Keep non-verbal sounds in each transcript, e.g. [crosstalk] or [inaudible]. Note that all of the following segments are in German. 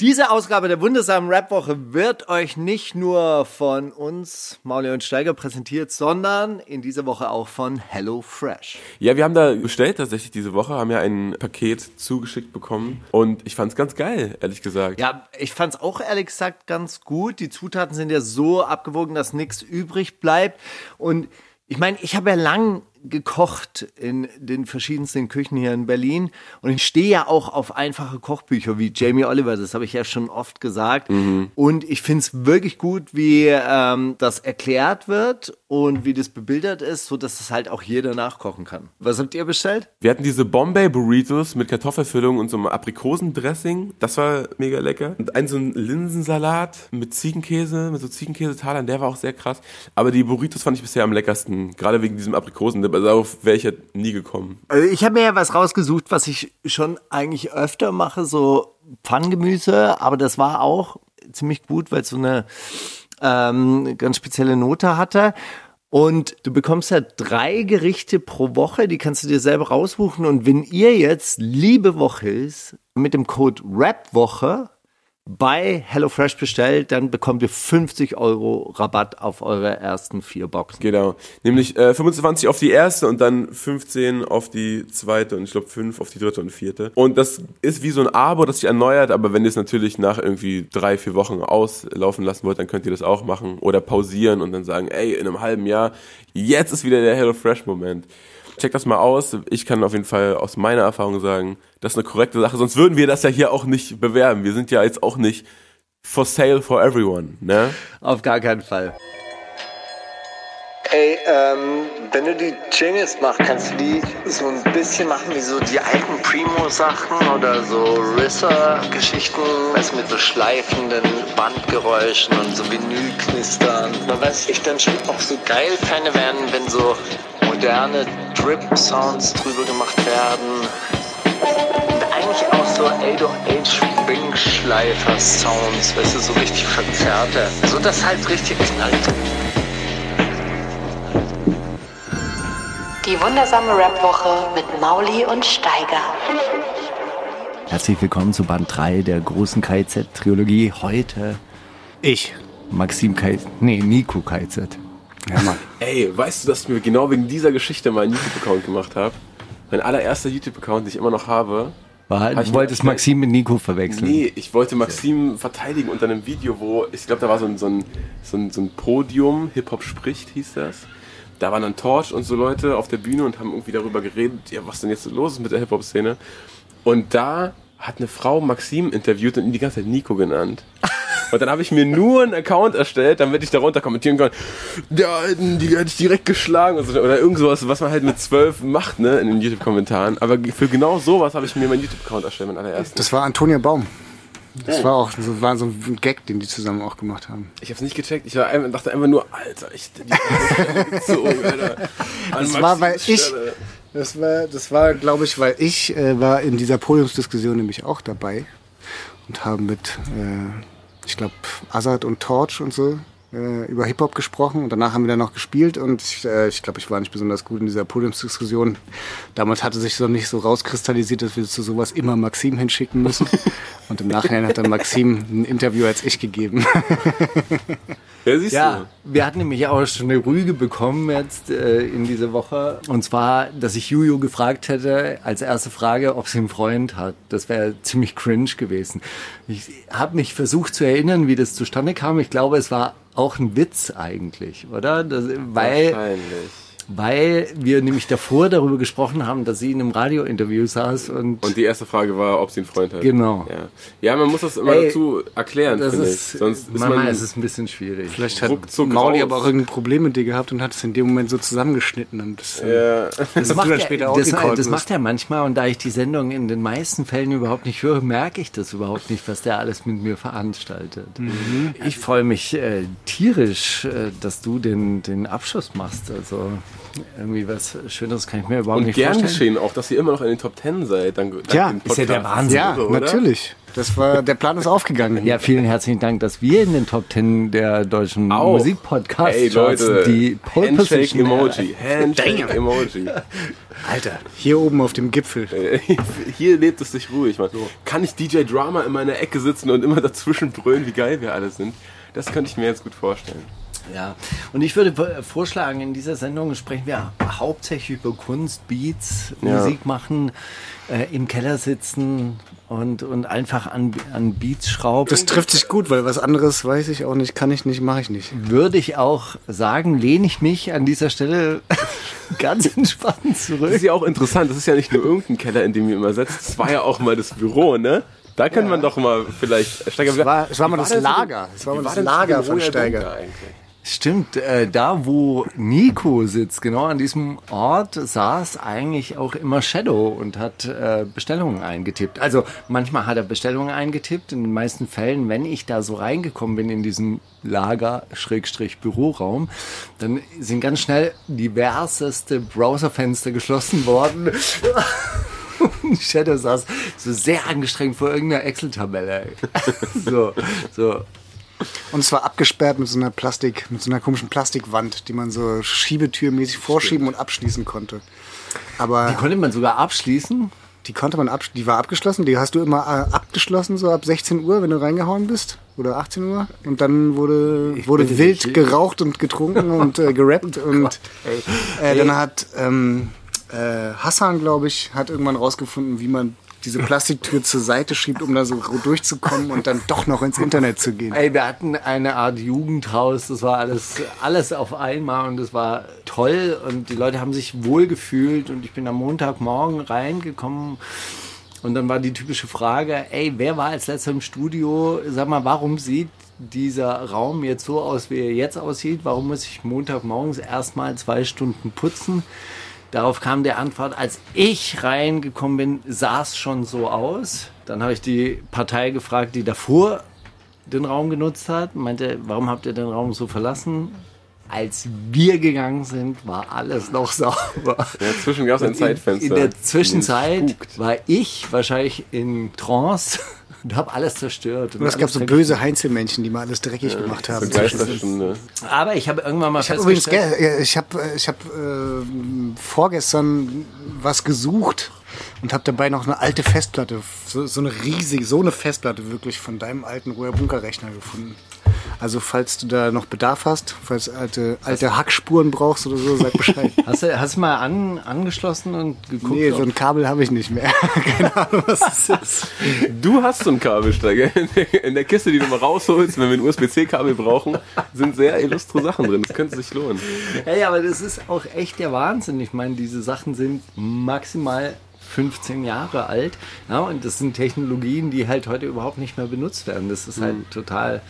Diese Ausgabe der wundersamen Rap-Woche wird euch nicht nur von uns, Mauli und Steiger, präsentiert, sondern in dieser Woche auch von Hello Fresh. Ja, wir haben da bestellt tatsächlich diese Woche, haben ja ein Paket zugeschickt bekommen und ich fand's ganz geil, ehrlich gesagt. Ja, ich fand's auch ehrlich gesagt ganz gut. Die Zutaten sind ja so abgewogen, dass nichts übrig bleibt und ich meine, ich habe ja lang gekocht in den verschiedensten Küchen hier in Berlin und ich stehe ja auch auf einfache Kochbücher wie Jamie Oliver, das habe ich ja schon oft gesagt. Mhm. Und ich finde es wirklich gut, wie ähm, das erklärt wird und wie das bebildert ist, so dass es halt auch jeder nachkochen kann. Was habt ihr bestellt? Wir hatten diese Bombay Burritos mit Kartoffelfüllung und so einem Aprikosendressing. Das war mega lecker. Und ein so ein Linsensalat mit Ziegenkäse, mit so Ziegenkäsetalern, der war auch sehr krass. Aber die Burritos fand ich bisher am leckersten, gerade wegen diesem Aprikosen aber darauf wäre ich ja nie gekommen. Also ich habe mir ja was rausgesucht, was ich schon eigentlich öfter mache, so Pfanngemüse, aber das war auch ziemlich gut, weil es so eine ähm, ganz spezielle Note hatte. Und du bekommst ja drei Gerichte pro Woche, die kannst du dir selber raussuchen. Und wenn ihr jetzt Liebe Woche ist, mit dem Code RAPWOCHE bei HelloFresh bestellt, dann bekommt ihr 50 Euro Rabatt auf eure ersten vier Boxen. Genau. Nämlich äh, 25 auf die erste und dann 15 auf die zweite und ich glaube 5 auf die dritte und vierte. Und das ist wie so ein Abo, das sich erneuert, aber wenn ihr es natürlich nach irgendwie drei, vier Wochen auslaufen lassen wollt, dann könnt ihr das auch machen oder pausieren und dann sagen, ey, in einem halben Jahr, jetzt ist wieder der HelloFresh-Moment. Check das mal aus. Ich kann auf jeden Fall aus meiner Erfahrung sagen, das ist eine korrekte Sache. Sonst würden wir das ja hier auch nicht bewerben. Wir sind ja jetzt auch nicht for sale for everyone, ne? Auf gar keinen Fall. Ey, ähm, wenn du die Jingles machst, kannst du die so ein bisschen machen wie so die alten Primo-Sachen oder so Risser-Geschichten, weißt mit so schleifenden Bandgeräuschen und so Vinylknistern. Aber was ich dann schon auch so geil fände, wären, wenn so moderne Drip-Sounds drüber gemacht werden. Und eigentlich auch so 808 Ringschleifer-Sounds, weißt du, so richtig verzerrte. So dass halt richtig knallt. Die wundersame Rap-Woche mit Mauli und Steiger. Herzlich willkommen zu Band 3 der großen KZ-Trilogie. Heute ich, Maxim KZ, nee, Nico KZ. Ja, Mann. Ey, weißt du, dass ich mir genau wegen dieser Geschichte meinen YouTube-Account gemacht habe? Mein allererster YouTube-Account, den ich immer noch habe. War, du wolltest Maxim mit Nico verwechseln? Nee, ich wollte Maxim verteidigen unter einem Video, wo, ich glaube, da war so ein, so ein, so ein, so ein Podium, Hip-Hop spricht, hieß das. Da waren dann Torch und so Leute auf der Bühne und haben irgendwie darüber geredet, ja, was denn jetzt so los ist mit der Hip-Hop-Szene. Und da hat eine Frau Maxim interviewt und ihn die ganze Zeit Nico genannt. Und dann habe ich mir nur einen Account erstellt, damit ich darunter kommentieren kann, ja, die hätte ich direkt geschlagen oder irgend sowas, was man halt mit zwölf macht, ne, in den YouTube-Kommentaren. Aber für genau sowas habe ich mir meinen YouTube-Account erstellt, meinen allerersten. Das war Antonia Baum. Das war auch so, war so ein Gag, den die zusammen auch gemacht haben. Ich hab's nicht gecheckt. Ich war einfach, dachte einfach nur, Alter, ich die so, [laughs] Alter. das war, weil ich, das war, das war, glaube ich, weil ich äh, war in dieser Podiumsdiskussion nämlich auch dabei und habe mit äh, ich glaube, Azad und Torch und so äh, über Hip-Hop gesprochen und danach haben wir dann noch gespielt und ich, äh, ich glaube, ich war nicht besonders gut in dieser Podiumsdiskussion. Damals hatte sich so nicht so rauskristallisiert, dass wir zu sowas immer Maxim hinschicken müssen. [laughs] Und im Nachhinein hat dann Maxim ein Interview als ich gegeben. [laughs] Ja, siehst ja, du. wir hatten nämlich auch schon eine Rüge bekommen jetzt äh, in dieser Woche. Und zwar, dass ich Juju gefragt hätte, als erste Frage, ob sie einen Freund hat. Das wäre ziemlich cringe gewesen. Ich habe mich versucht zu erinnern, wie das zustande kam. Ich glaube, es war auch ein Witz eigentlich, oder? Das, weil, Wahrscheinlich weil wir nämlich davor darüber gesprochen haben, dass sie in einem Radiointerview saß und und die erste Frage war, ob sie einen Freund hat. Genau. Ja, ja man muss das immer Ey, dazu erklären, das ist, Sonst ist man ist es ein bisschen schwierig. Vielleicht hat Mauli aber auch irgendein Problem mit dir gehabt und hat es in dem Moment so zusammengeschnitten und das, ja. das, macht, er, das, das macht er manchmal und da ich die Sendung in den meisten Fällen überhaupt nicht höre, merke ich das überhaupt nicht, was der alles mit mir veranstaltet. Mhm. Ich freue mich äh, tierisch, äh, dass du den den Abschluss machst. Also irgendwie was Schöneres kann ich mir überhaupt Und nicht gern vorstellen. geschehen auch, dass ihr immer noch in den Top Ten seid. Dank, dank Ja, ist ja der. Wahnsinn. Ja, oder? natürlich. Das war, der Plan ist aufgegangen. Ja, vielen herzlichen Dank, dass wir in den Top Ten der deutschen Auch. Musikpodcasts Ey Leute, die Pole Handshake Position Emoji. Handshake Emoji. Alter, hier oben auf dem Gipfel. [laughs] Hier lebt es sich ruhig, man. Kann ich DJ Drama in meiner Ecke sitzen und immer dazwischen brüllen, wie geil wir alle sind? Das könnte ich mir jetzt gut vorstellen. Ja, und ich würde vorschlagen, in dieser Sendung sprechen wir hauptsächlich über Kunst, Beats, Ja. Musik machen, äh, im Keller sitzen und, und einfach an, an Beats schrauben. Das trifft sich gut, weil was anderes weiß ich auch nicht, kann ich nicht, mache ich nicht. würde ich auch sagen, lehne ich mich an dieser Stelle [laughs] ganz entspannt Das zurück. ist ja auch interessant. Das ist ja nicht nur irgendein Keller, in dem ihr immer setzt. Das war ja auch mal das Büro, ne? Da kann man doch mal vielleicht Steiger. Es war- es war mal das Lager. Es war mal das Lager von Steiger. Eigentlich? Stimmt, äh, da wo Nico sitzt, genau an diesem Ort, saß eigentlich auch immer Shadow und hat äh, Bestellungen eingetippt. Also manchmal hat er Bestellungen eingetippt, in den meisten Fällen, wenn ich da so reingekommen bin in diesen Lager-Büroraum, dann sind ganz schnell diverseste Browserfenster geschlossen worden. [laughs] Shadow saß so sehr angestrengt vor irgendeiner Excel-Tabelle. [laughs] so, so. Und zwar abgesperrt mit so einer Plastik, mit so einer komischen Plastikwand, die man so schiebetürmäßig vorschieben und abschließen konnte. Aber Die konnte man sogar abschließen. die konnte man absch die war abgeschlossen, die hast du immer äh, abgeschlossen, so ab 16 Uhr, wenn du reingehauen bist. Oder 18 Uhr. Und dann wurde, wurde wild geraucht und getrunken [laughs] und äh, gerappt. und äh, dann hat ähm, äh, Hassan, glaube ich, hat irgendwann rausgefunden, wie man diese Plastiktür zur Seite schiebt, um da so durchzukommen und dann doch noch ins Internet zu gehen. Ey, wir hatten eine Art Jugendhaus, das war alles, alles auf einmal und das war toll und die Leute haben sich wohl gefühlt und ich bin am Montagmorgen reingekommen und dann war die typische Frage, ey, wer war als letzter im Studio? Sag mal, warum sieht dieser Raum jetzt so aus, wie er jetzt aussieht? Warum muss ich Montagmorgens erstmal zwei Stunden putzen? Darauf kam die Antwort, als ich reingekommen bin, sah es schon so aus. Dann habe ich die Partei gefragt, die davor den Raum genutzt hat, meinte, warum habt ihr den Raum so verlassen? Als wir gegangen sind, war alles noch [laughs] sauber. Dazwischen gab es ein Zeitfenster. In der Zwischenzeit war ich wahrscheinlich in Trance und habe alles zerstört. Und es gab so böse Heinzelmännchen, die mal alles dreckig gemacht haben. Geisterstunde. Aber ich habe irgendwann mal Ich habe übrigens, festgestellt, ge- äh, ich habe, ich habe äh, vorgestern was gesucht und habe dabei noch eine alte Festplatte, so, so eine riesige, so eine Festplatte wirklich von deinem alten Roher Bunker Rechner gefunden. Also falls du da noch Bedarf hast, falls alte alte Hackspuren brauchst oder so, sag Bescheid. [laughs] hast du, hast du mal an, angeschlossen und geguckt? nee, so ein Kabel habe ich nicht mehr. [laughs] Keine Ahnung, was das [laughs] ist. Du hast so einen Kabelsteiger in der, in der Kiste, die du mal rausholst, wenn wir ein USB-C-Kabel brauchen, sind sehr illustre Sachen drin. Das könnte sich lohnen. Hey, aber das ist auch echt der Wahnsinn. Ich meine, diese Sachen sind maximal 15 Jahre alt. Ja, und das sind Technologien, die halt heute überhaupt nicht mehr benutzt werden. Das ist halt total,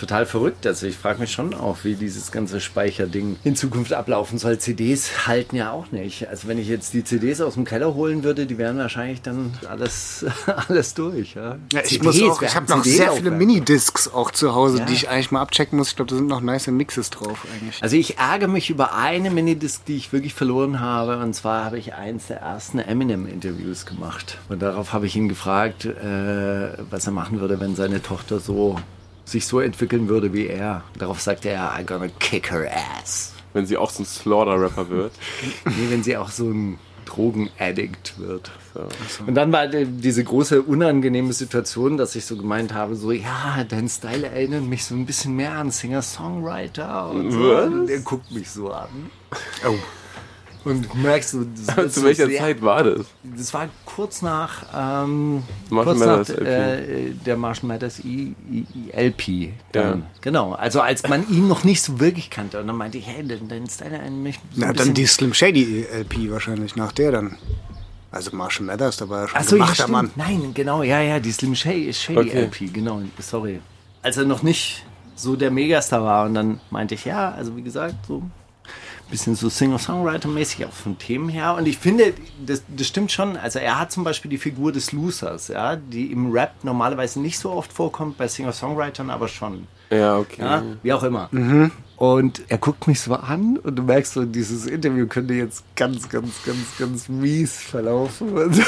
total verrückt. Also ich frage mich schon auch, wie dieses ganze Speicherding in Zukunft ablaufen soll. CDs halten ja auch nicht. Also wenn ich jetzt die CDs aus dem Keller holen würde, die wären wahrscheinlich dann alles, [laughs] alles durch. Ja, Ja, ich CDs, muss auch, ich habe noch sehr viele. Minidiscs auch zu Hause, Ja. die ich eigentlich mal abchecken muss. Ich glaube, da sind noch nice Mixes drauf eigentlich. Also ich ärgere mich über eine Minidisc, die ich wirklich verloren habe. Und zwar habe ich eins der ersten Eminem-Interviews gemacht. Und darauf habe ich ihn gefragt, äh, was er machen würde, wenn seine Tochter so sich so entwickeln würde wie er. Darauf sagte er, I'm gonna kick her ass. Wenn sie auch so ein Slaughter-Rapper wird. [laughs] Nee, wenn sie auch so ein Drogenaddict wird. Und dann war die- diese große unangenehme Situation, dass ich so gemeint habe, so, ja, dein Style erinnert mich so ein bisschen mehr an Singer-Songwriter. Und, so. Und er guckt mich so an. Und merkst du, das Zu welcher sehr- Zeit war das? Das war kurz nach, ähm, kurz nach äh, der Marshall Mathers I, I, I, LP. Dann. Ja. Genau, also als man ihn noch nicht so wirklich kannte. Und dann meinte ich, hey, dein, dein Style erinnert mich so Na, ein dann die Slim Shady LP wahrscheinlich, nach der dann. Also Marshall Mathers, da war ja schon Ach so, ja, gemachter stimmt. Mann. Nein, genau, ja, ja, die Slim Shady, Shady Okay. LP, genau, sorry. Als er noch nicht so der Megastar war und dann meinte ich, ja, also wie gesagt, so ein bisschen so Singer-Songwriter-mäßig auch von Themen her. Und ich finde, das, das stimmt schon. Also er hat zum Beispiel die Figur des Losers, ja, die im Rap normalerweise nicht so oft vorkommt, bei Singer-Songwritern aber schon. Ja, okay. Ja, wie auch immer. Und er guckt mich so an und du merkst so, dieses Interview könnte jetzt ganz, ganz, ganz, ganz mies verlaufen. [laughs]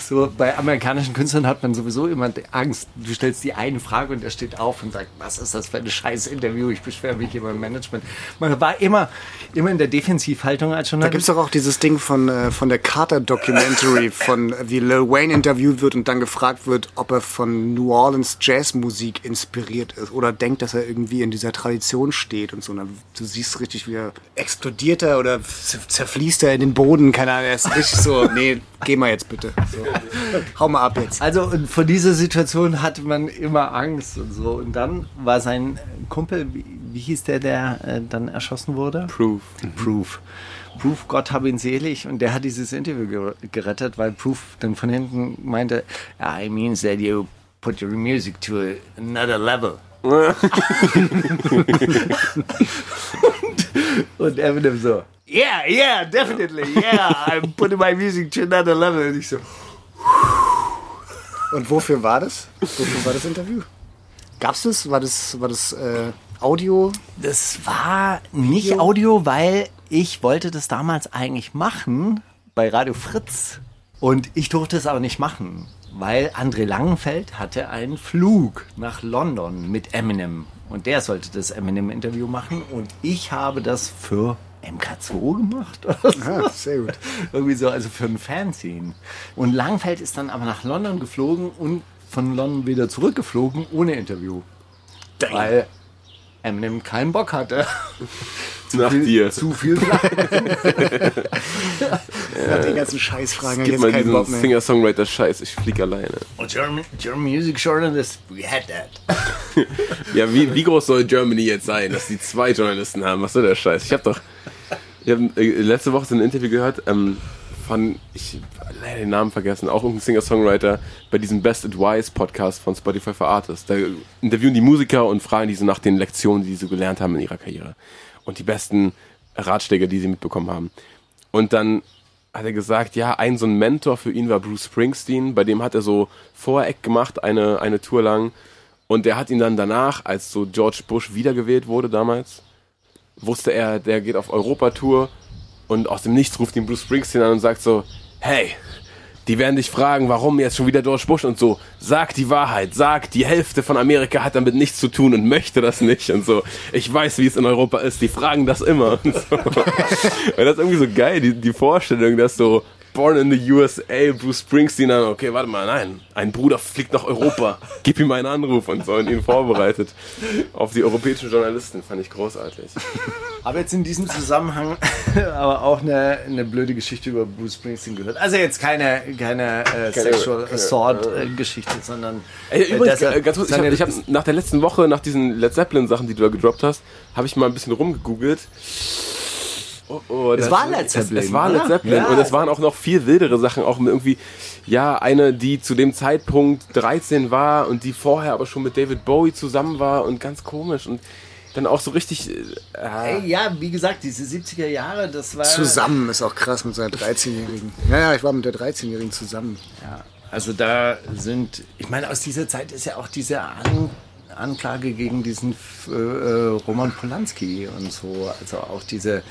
So, bei amerikanischen Künstlern hat man sowieso immer Angst. Du stellst die eine Frage und er steht auf und sagt, was ist das für ein scheiß Interview? Ich beschwere mich beim Management. Man war immer, immer in der Defensivhaltung als Da Journalist. gibt es doch auch dieses Ding von, äh, von der Carter Documentary, [laughs] von wie Lil Wayne interviewt wird und dann gefragt wird, ob er von New Orleans Jazzmusik inspiriert ist oder denkt, dass er irgendwie in dieser Tradition steht und so. Und dann, du siehst richtig, wie er explodiert er oder zerfließt er in den Boden, keine Ahnung. Er ist richtig so, [laughs] nee, geh mal jetzt bitte. So. Hau mal ab jetzt. Also vor dieser Situation hatte man immer Angst und so. Und dann war sein Kumpel, wie, wie hieß der, der äh, dann erschossen wurde? Proof. Proof. Proof, Gott hab ihn selig. Und der hat dieses Interview ger gerettet, weil Proof dann von hinten meinte, I means that you put your music to another level. [laughs] und Eminem so, yeah, yeah, definitely, yeah, I'm putting my music to another level. Und ich so, Und wofür war das? Wofür war das Interview? Gab's das? War das, war das äh, Audio? Das war nicht Audio, weil ich wollte das damals eigentlich machen bei Radio Fritz. Und ich durfte es aber nicht machen, weil André Langenfeld hatte einen Flug nach London mit Eminem. Und der sollte das Eminem-Interview machen. Und ich habe das für MK2 gemacht. [laughs] Ah, sehr gut. Irgendwie so, also für ein Fanzine. Und Langenfeld ist dann aber nach London geflogen und von London wieder zurückgeflogen ohne Interview. Weil Eminem keinen Bock hatte. Nach dir. Zu viel Platz. [laughs] [laughs] Nach den ganzen Scheißfragen Gib jetzt mal keinen diesen Bock mehr. Singer-Songwriter-Scheiß, ich flieg alleine. German, German Music Journalist, we had that. [laughs] Ja, wie, wie groß soll Germany jetzt sein, dass die zwei Journalisten haben? Was soll der Scheiß? Ich habe doch ich hab, äh, letzte Woche so ein Interview gehört ähm, von, ich hab leider den Namen vergessen, auch irgendein Singer-Songwriter bei diesem Best Advice Podcast von Spotify for Artists. Da interviewen die Musiker und fragen die so nach den Lektionen, die sie so gelernt haben in ihrer Karriere. Und die besten Ratschläge, die sie mitbekommen haben. Und dann hat er gesagt, ja, ein so ein Mentor für ihn war Bruce Springsteen, bei dem hat er so Voreck gemacht, eine, eine Tour lang. Und der hat ihn dann danach, als so George Bush wiedergewählt wurde damals, wusste er, der geht auf Europatour und aus dem Nichts ruft ihn Bruce Springsteen an und sagt so, hey, die werden dich fragen, warum jetzt schon wieder George Bush und so. Sag die Wahrheit, sag, die Hälfte von Amerika hat damit nichts zu tun und möchte das nicht und so. Ich weiß, wie es in Europa ist, die fragen das immer und so. [laughs] und das ist irgendwie so geil, die, die Vorstellung, dass so Born in the USA, Bruce Springsteen dann, okay, warte mal, nein, ein Bruder fliegt nach Europa, [laughs] gib ihm einen Anruf und so und ihn vorbereitet auf die europäischen Journalisten, fand ich großartig. [laughs] Habe jetzt in diesem Zusammenhang [laughs] aber auch eine, eine blöde Geschichte über Bruce Springsteen gehört. Also jetzt keine, keine, äh, Sexual keine- Assault-Geschichte, sondern Ey, äh, übrigens, dass er äh, ganz kurz, ich habe hab nach der letzten Woche, nach diesen Led Zeppelin-Sachen, die du da gedroppt hast, habe ich mal ein bisschen rumgegoogelt. Oh, oh, Es das- war Led Zeppelin, Es, es war? Led Zeppelin Ja. und es waren auch noch viel wildere Sachen, auch mit irgendwie, ja, eine, die zu dem Zeitpunkt 13 war und die vorher aber schon mit David Bowie zusammen war und ganz komisch und dann auch so richtig, äh, Ey, ja, wie gesagt, diese 70er Jahre, das war... Zusammen ist auch krass mit seiner 13-Jährigen. Ja, ja, ich war mit der 13-Jährigen zusammen. Ja, also da sind, ich meine, aus dieser Zeit ist ja auch diese An Anklage gegen diesen äh, äh, Roman Polanski und so, also auch diese,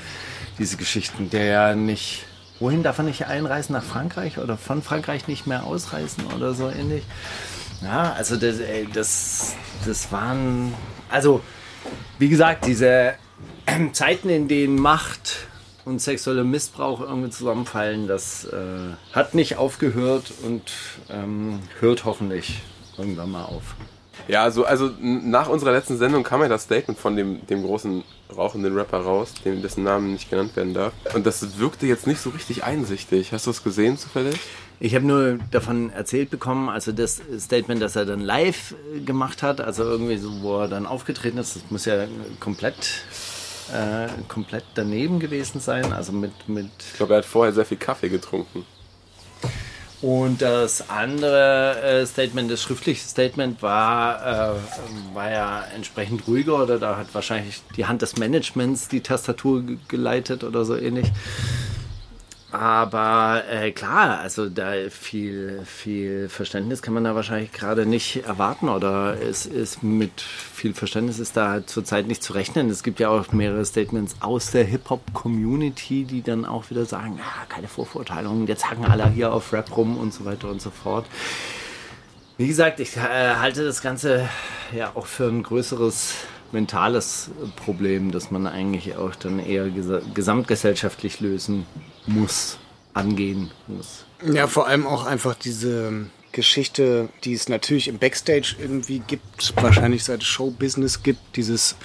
diese Geschichten, der ja nicht, wohin darf er nicht einreisen? Nach Frankreich oder von Frankreich nicht mehr ausreisen oder so ähnlich. Ja, also das, ey, das, das waren, also wie gesagt, diese Zeiten, in denen Macht und sexueller Missbrauch irgendwie zusammenfallen, das äh, hat nicht aufgehört und ähm, hört hoffentlich irgendwann mal auf. Ja, also, also n- nach unserer letzten Sendung kam ja das Statement von dem, dem großen rauchenden Rapper raus, dem, dessen Namen nicht genannt werden darf. Und das wirkte jetzt nicht so richtig einsichtig. Hast du es gesehen zufällig? Ich habe nur davon erzählt bekommen, also das Statement, das er dann live äh, gemacht hat, also irgendwie so, wo er dann aufgetreten ist, das muss ja komplett, äh, komplett daneben gewesen sein, also mit, mit Ich glaube, er hat vorher sehr viel Kaffee getrunken. Und das andere äh, Statement, das schriftliche Statement war, äh, war ja entsprechend ruhiger oder da hat wahrscheinlich die Hand des Managements die Tastatur ge- geleitet oder so ähnlich. Aber äh, klar, also da viel, viel Verständnis kann man da wahrscheinlich gerade nicht erwarten oder es ist mit viel Verständnis ist da zurzeit nicht zu rechnen. Es gibt ja auch mehrere Statements aus der Hip-Hop-Community, die dann auch wieder sagen, ja, keine Vorverurteilungen, jetzt hacken alle hier auf Rap rum und so weiter und so fort. Wie gesagt, ich äh, halte das Ganze ja auch für ein größeres mentales Problem, das man eigentlich auch dann eher gesa gesamtgesellschaftlich lösen muss, angehen muss. Ja, vor allem auch einfach diese Geschichte, die es natürlich im Backstage irgendwie gibt, wahrscheinlich seit es Showbusiness gibt, dieses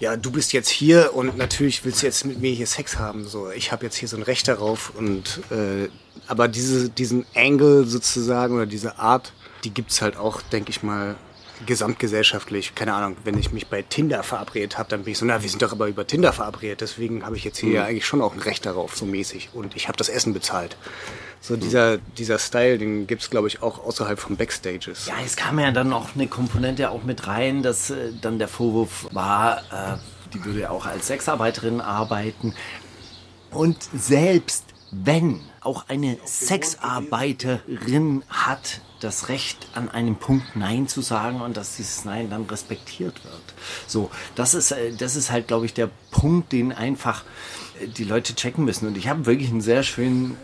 ja, du bist jetzt hier und natürlich willst du jetzt mit mir hier Sex haben. So, ich habe jetzt hier so ein Recht darauf und äh, aber diese, diesen Angle sozusagen oder diese Art, die gibt's halt auch, denke ich mal, gesamtgesellschaftlich. Keine Ahnung, wenn ich mich bei Tinder verabredet habe, dann bin ich so, na, wir sind doch aber über Tinder verabredet, deswegen habe ich jetzt hier Mhm. ja eigentlich schon auch ein Recht darauf, so mäßig. Und ich habe das Essen bezahlt. So dieser, dieser Style, den gibt's glaube ich, auch außerhalb von Backstages. Ja, es kam ja dann noch eine Komponente auch mit rein, dass äh, dann der Vorwurf war, äh, die würde ja auch als Sexarbeiterin arbeiten. Und selbst wenn auch eine Sexarbeiterin hat das Recht, an einem Punkt Nein zu sagen und dass dieses Nein dann respektiert wird. So, das ist, äh, das ist halt, glaube ich, der Punkt, den einfach äh, die Leute checken müssen. Und ich habe wirklich einen sehr schönen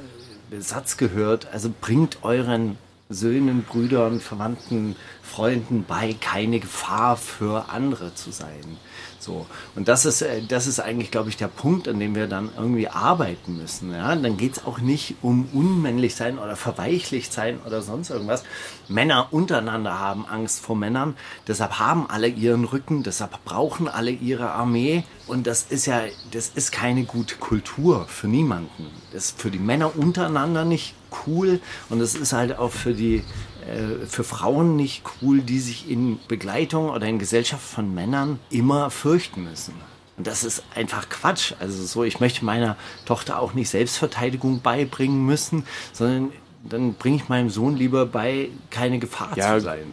äh, Satz gehört. Also bringt euren Söhnen, Brüdern, Verwandten, Freunden bei, keine Gefahr für andere zu sein. So. Und das ist, äh, das ist eigentlich, glaube ich, der Punkt, an dem wir dann irgendwie arbeiten müssen. Ja? Dann geht es auch nicht um unmännlich sein oder verweichlicht sein oder sonst irgendwas. Männer untereinander haben Angst vor Männern, deshalb haben alle ihren Rücken, deshalb brauchen alle ihre Armee. Und das ist ja, das ist keine gute Kultur für niemanden. Das ist für die Männer untereinander nicht cool und es ist halt auch für die äh, für Frauen nicht cool, die sich in Begleitung oder in Gesellschaft von Männern immer fürchten müssen. Und das ist einfach Quatsch. Also so, ich möchte meiner Tochter auch nicht Selbstverteidigung beibringen müssen, sondern dann bringe ich meinem Sohn lieber bei, keine Gefahr Ja, zu sein.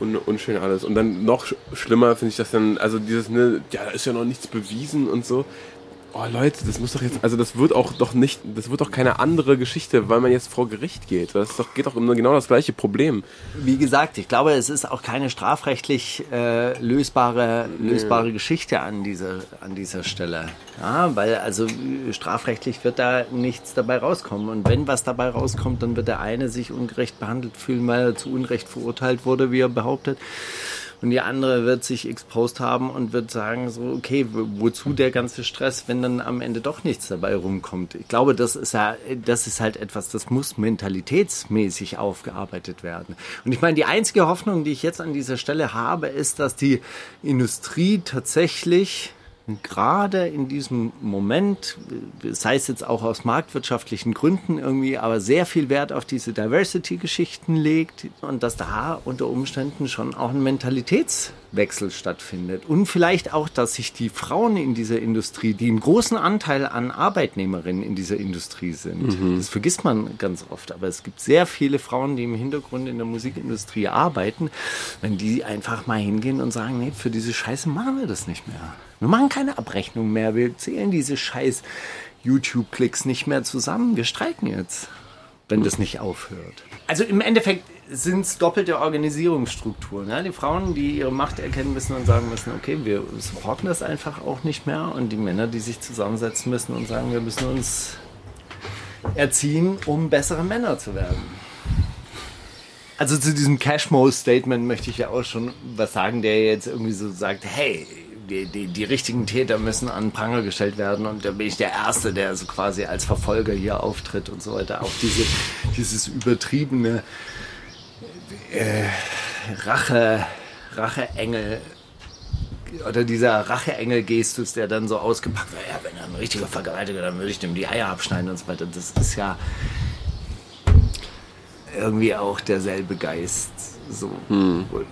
Un unschön alles. Und dann noch sch schlimmer finde ich das dann, also dieses, ne, ja, da ist ja noch nichts bewiesen und so. Oh Leute, das muss doch jetzt, also das wird auch doch nicht, das wird doch keine andere Geschichte, weil man jetzt vor Gericht geht. Das doch, geht doch um genau das gleiche Problem. Wie gesagt, ich glaube, es ist auch keine strafrechtlich äh, lösbare, lösbare Geschichte an dieser, an dieser Stelle. Ja, weil also äh, strafrechtlich wird da nichts dabei rauskommen. Und wenn was dabei rauskommt, dann wird der eine sich ungerecht behandelt fühlen, weil er zu Unrecht verurteilt wurde, wie er behauptet. Und die andere wird sich exposed haben und wird sagen, so, okay, wo- wozu der ganze Stress, wenn dann am Ende doch nichts dabei rumkommt. Ich glaube, das ist ja, das ist halt etwas, das muss mentalitätsmäßig aufgearbeitet werden. Und ich meine, die einzige Hoffnung, die ich jetzt an dieser Stelle habe, ist, dass die Industrie tatsächlich gerade in diesem Moment, sei es jetzt auch aus marktwirtschaftlichen Gründen irgendwie, aber sehr viel Wert auf diese Diversity-Geschichten legt und dass da unter Umständen schon auch ein Mentalitätswechsel stattfindet. Und vielleicht auch, dass sich die Frauen in dieser Industrie, die einen großen Anteil an Arbeitnehmerinnen in dieser Industrie sind, das vergisst man ganz oft, aber es gibt sehr viele Frauen, die im Hintergrund in der Musikindustrie arbeiten, wenn die einfach mal hingehen und sagen, nee, für diese Scheiße machen wir das nicht mehr. Wir machen keine Abrechnung mehr. Wir zählen diese scheiß YouTube-Klicks nicht mehr zusammen. Wir streiken jetzt, wenn das nicht aufhört. Also im Endeffekt sind es doppelte Organisierungsstrukturen. Ja? Die Frauen, die ihre Macht erkennen müssen und sagen müssen, okay, wir supporten das einfach auch nicht mehr. Und die Männer, die sich zusammensetzen müssen und sagen, wir müssen uns erziehen, um bessere Männer zu werden. Also zu diesem Cashmo-Statement möchte ich ja auch schon was sagen, der jetzt irgendwie so sagt, hey, die, die, die richtigen Täter müssen an Pranger gestellt werden und da bin ich der Erste, der so quasi als Verfolger hier auftritt und so weiter. Auch diese, dieses übertriebene äh, Rache, Racheengel oder dieser Racheengel-Gestus, der dann so ausgepackt wird, ja, wenn er ein richtiger Vergewaltiger, dann würde ich dem die Eier abschneiden und so weiter. Das ist ja irgendwie auch derselbe Geist, so, wo,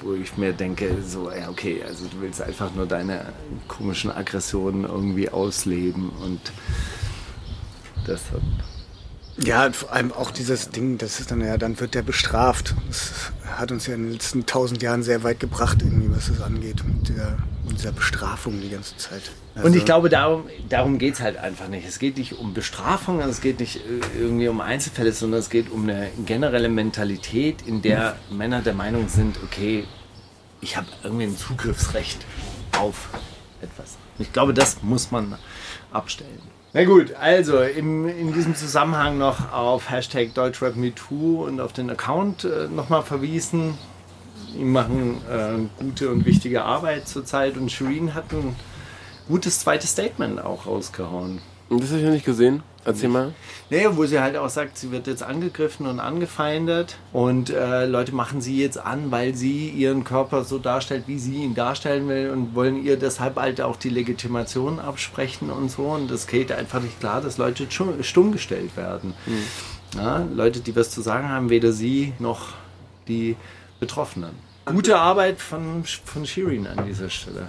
wo ich mir denke, so, ja, okay, also du willst einfach nur deine komischen Aggressionen irgendwie ausleben und deshalb. Ja, vor allem auch dieses Ding, das ist dann ja, dann wird der bestraft. Das hat uns ja in den letzten tausend Jahren sehr weit gebracht, irgendwie, was das angeht. Mit dieser dieser Bestrafung die ganze Zeit. Und Also- ich glaube, darum, darum geht es halt einfach nicht. Es geht nicht um Bestrafung, es geht nicht äh, irgendwie um Einzelfälle, sondern es geht um eine generelle Mentalität, in der Männer der Meinung sind, okay, ich habe irgendwie ein Zugriffsrecht auf etwas. Ich glaube, das muss man abstellen. Na gut, also im, in diesem Zusammenhang noch auf Hashtag DeutschRapMeToo und auf den Account äh, nochmal verwiesen. Die machen äh, gute und wichtige Arbeit zurzeit und Shireen hat ein gutes zweites Statement auch rausgehauen. Und das habe ich noch nicht gesehen. Erzähl mal. Naja, wo sie halt auch sagt, sie wird jetzt angegriffen und angefeindet und äh, Leute machen sie jetzt an, weil sie ihren Körper so darstellt, wie sie ihn darstellen will und wollen ihr deshalb halt auch die Legitimation absprechen und so. Und es geht einfach nicht klar, dass Leute stumm gestellt werden. Ja, Leute, die was zu sagen haben, weder sie noch die Betroffenen. Gute Arbeit von, von Shirin an dieser Stelle.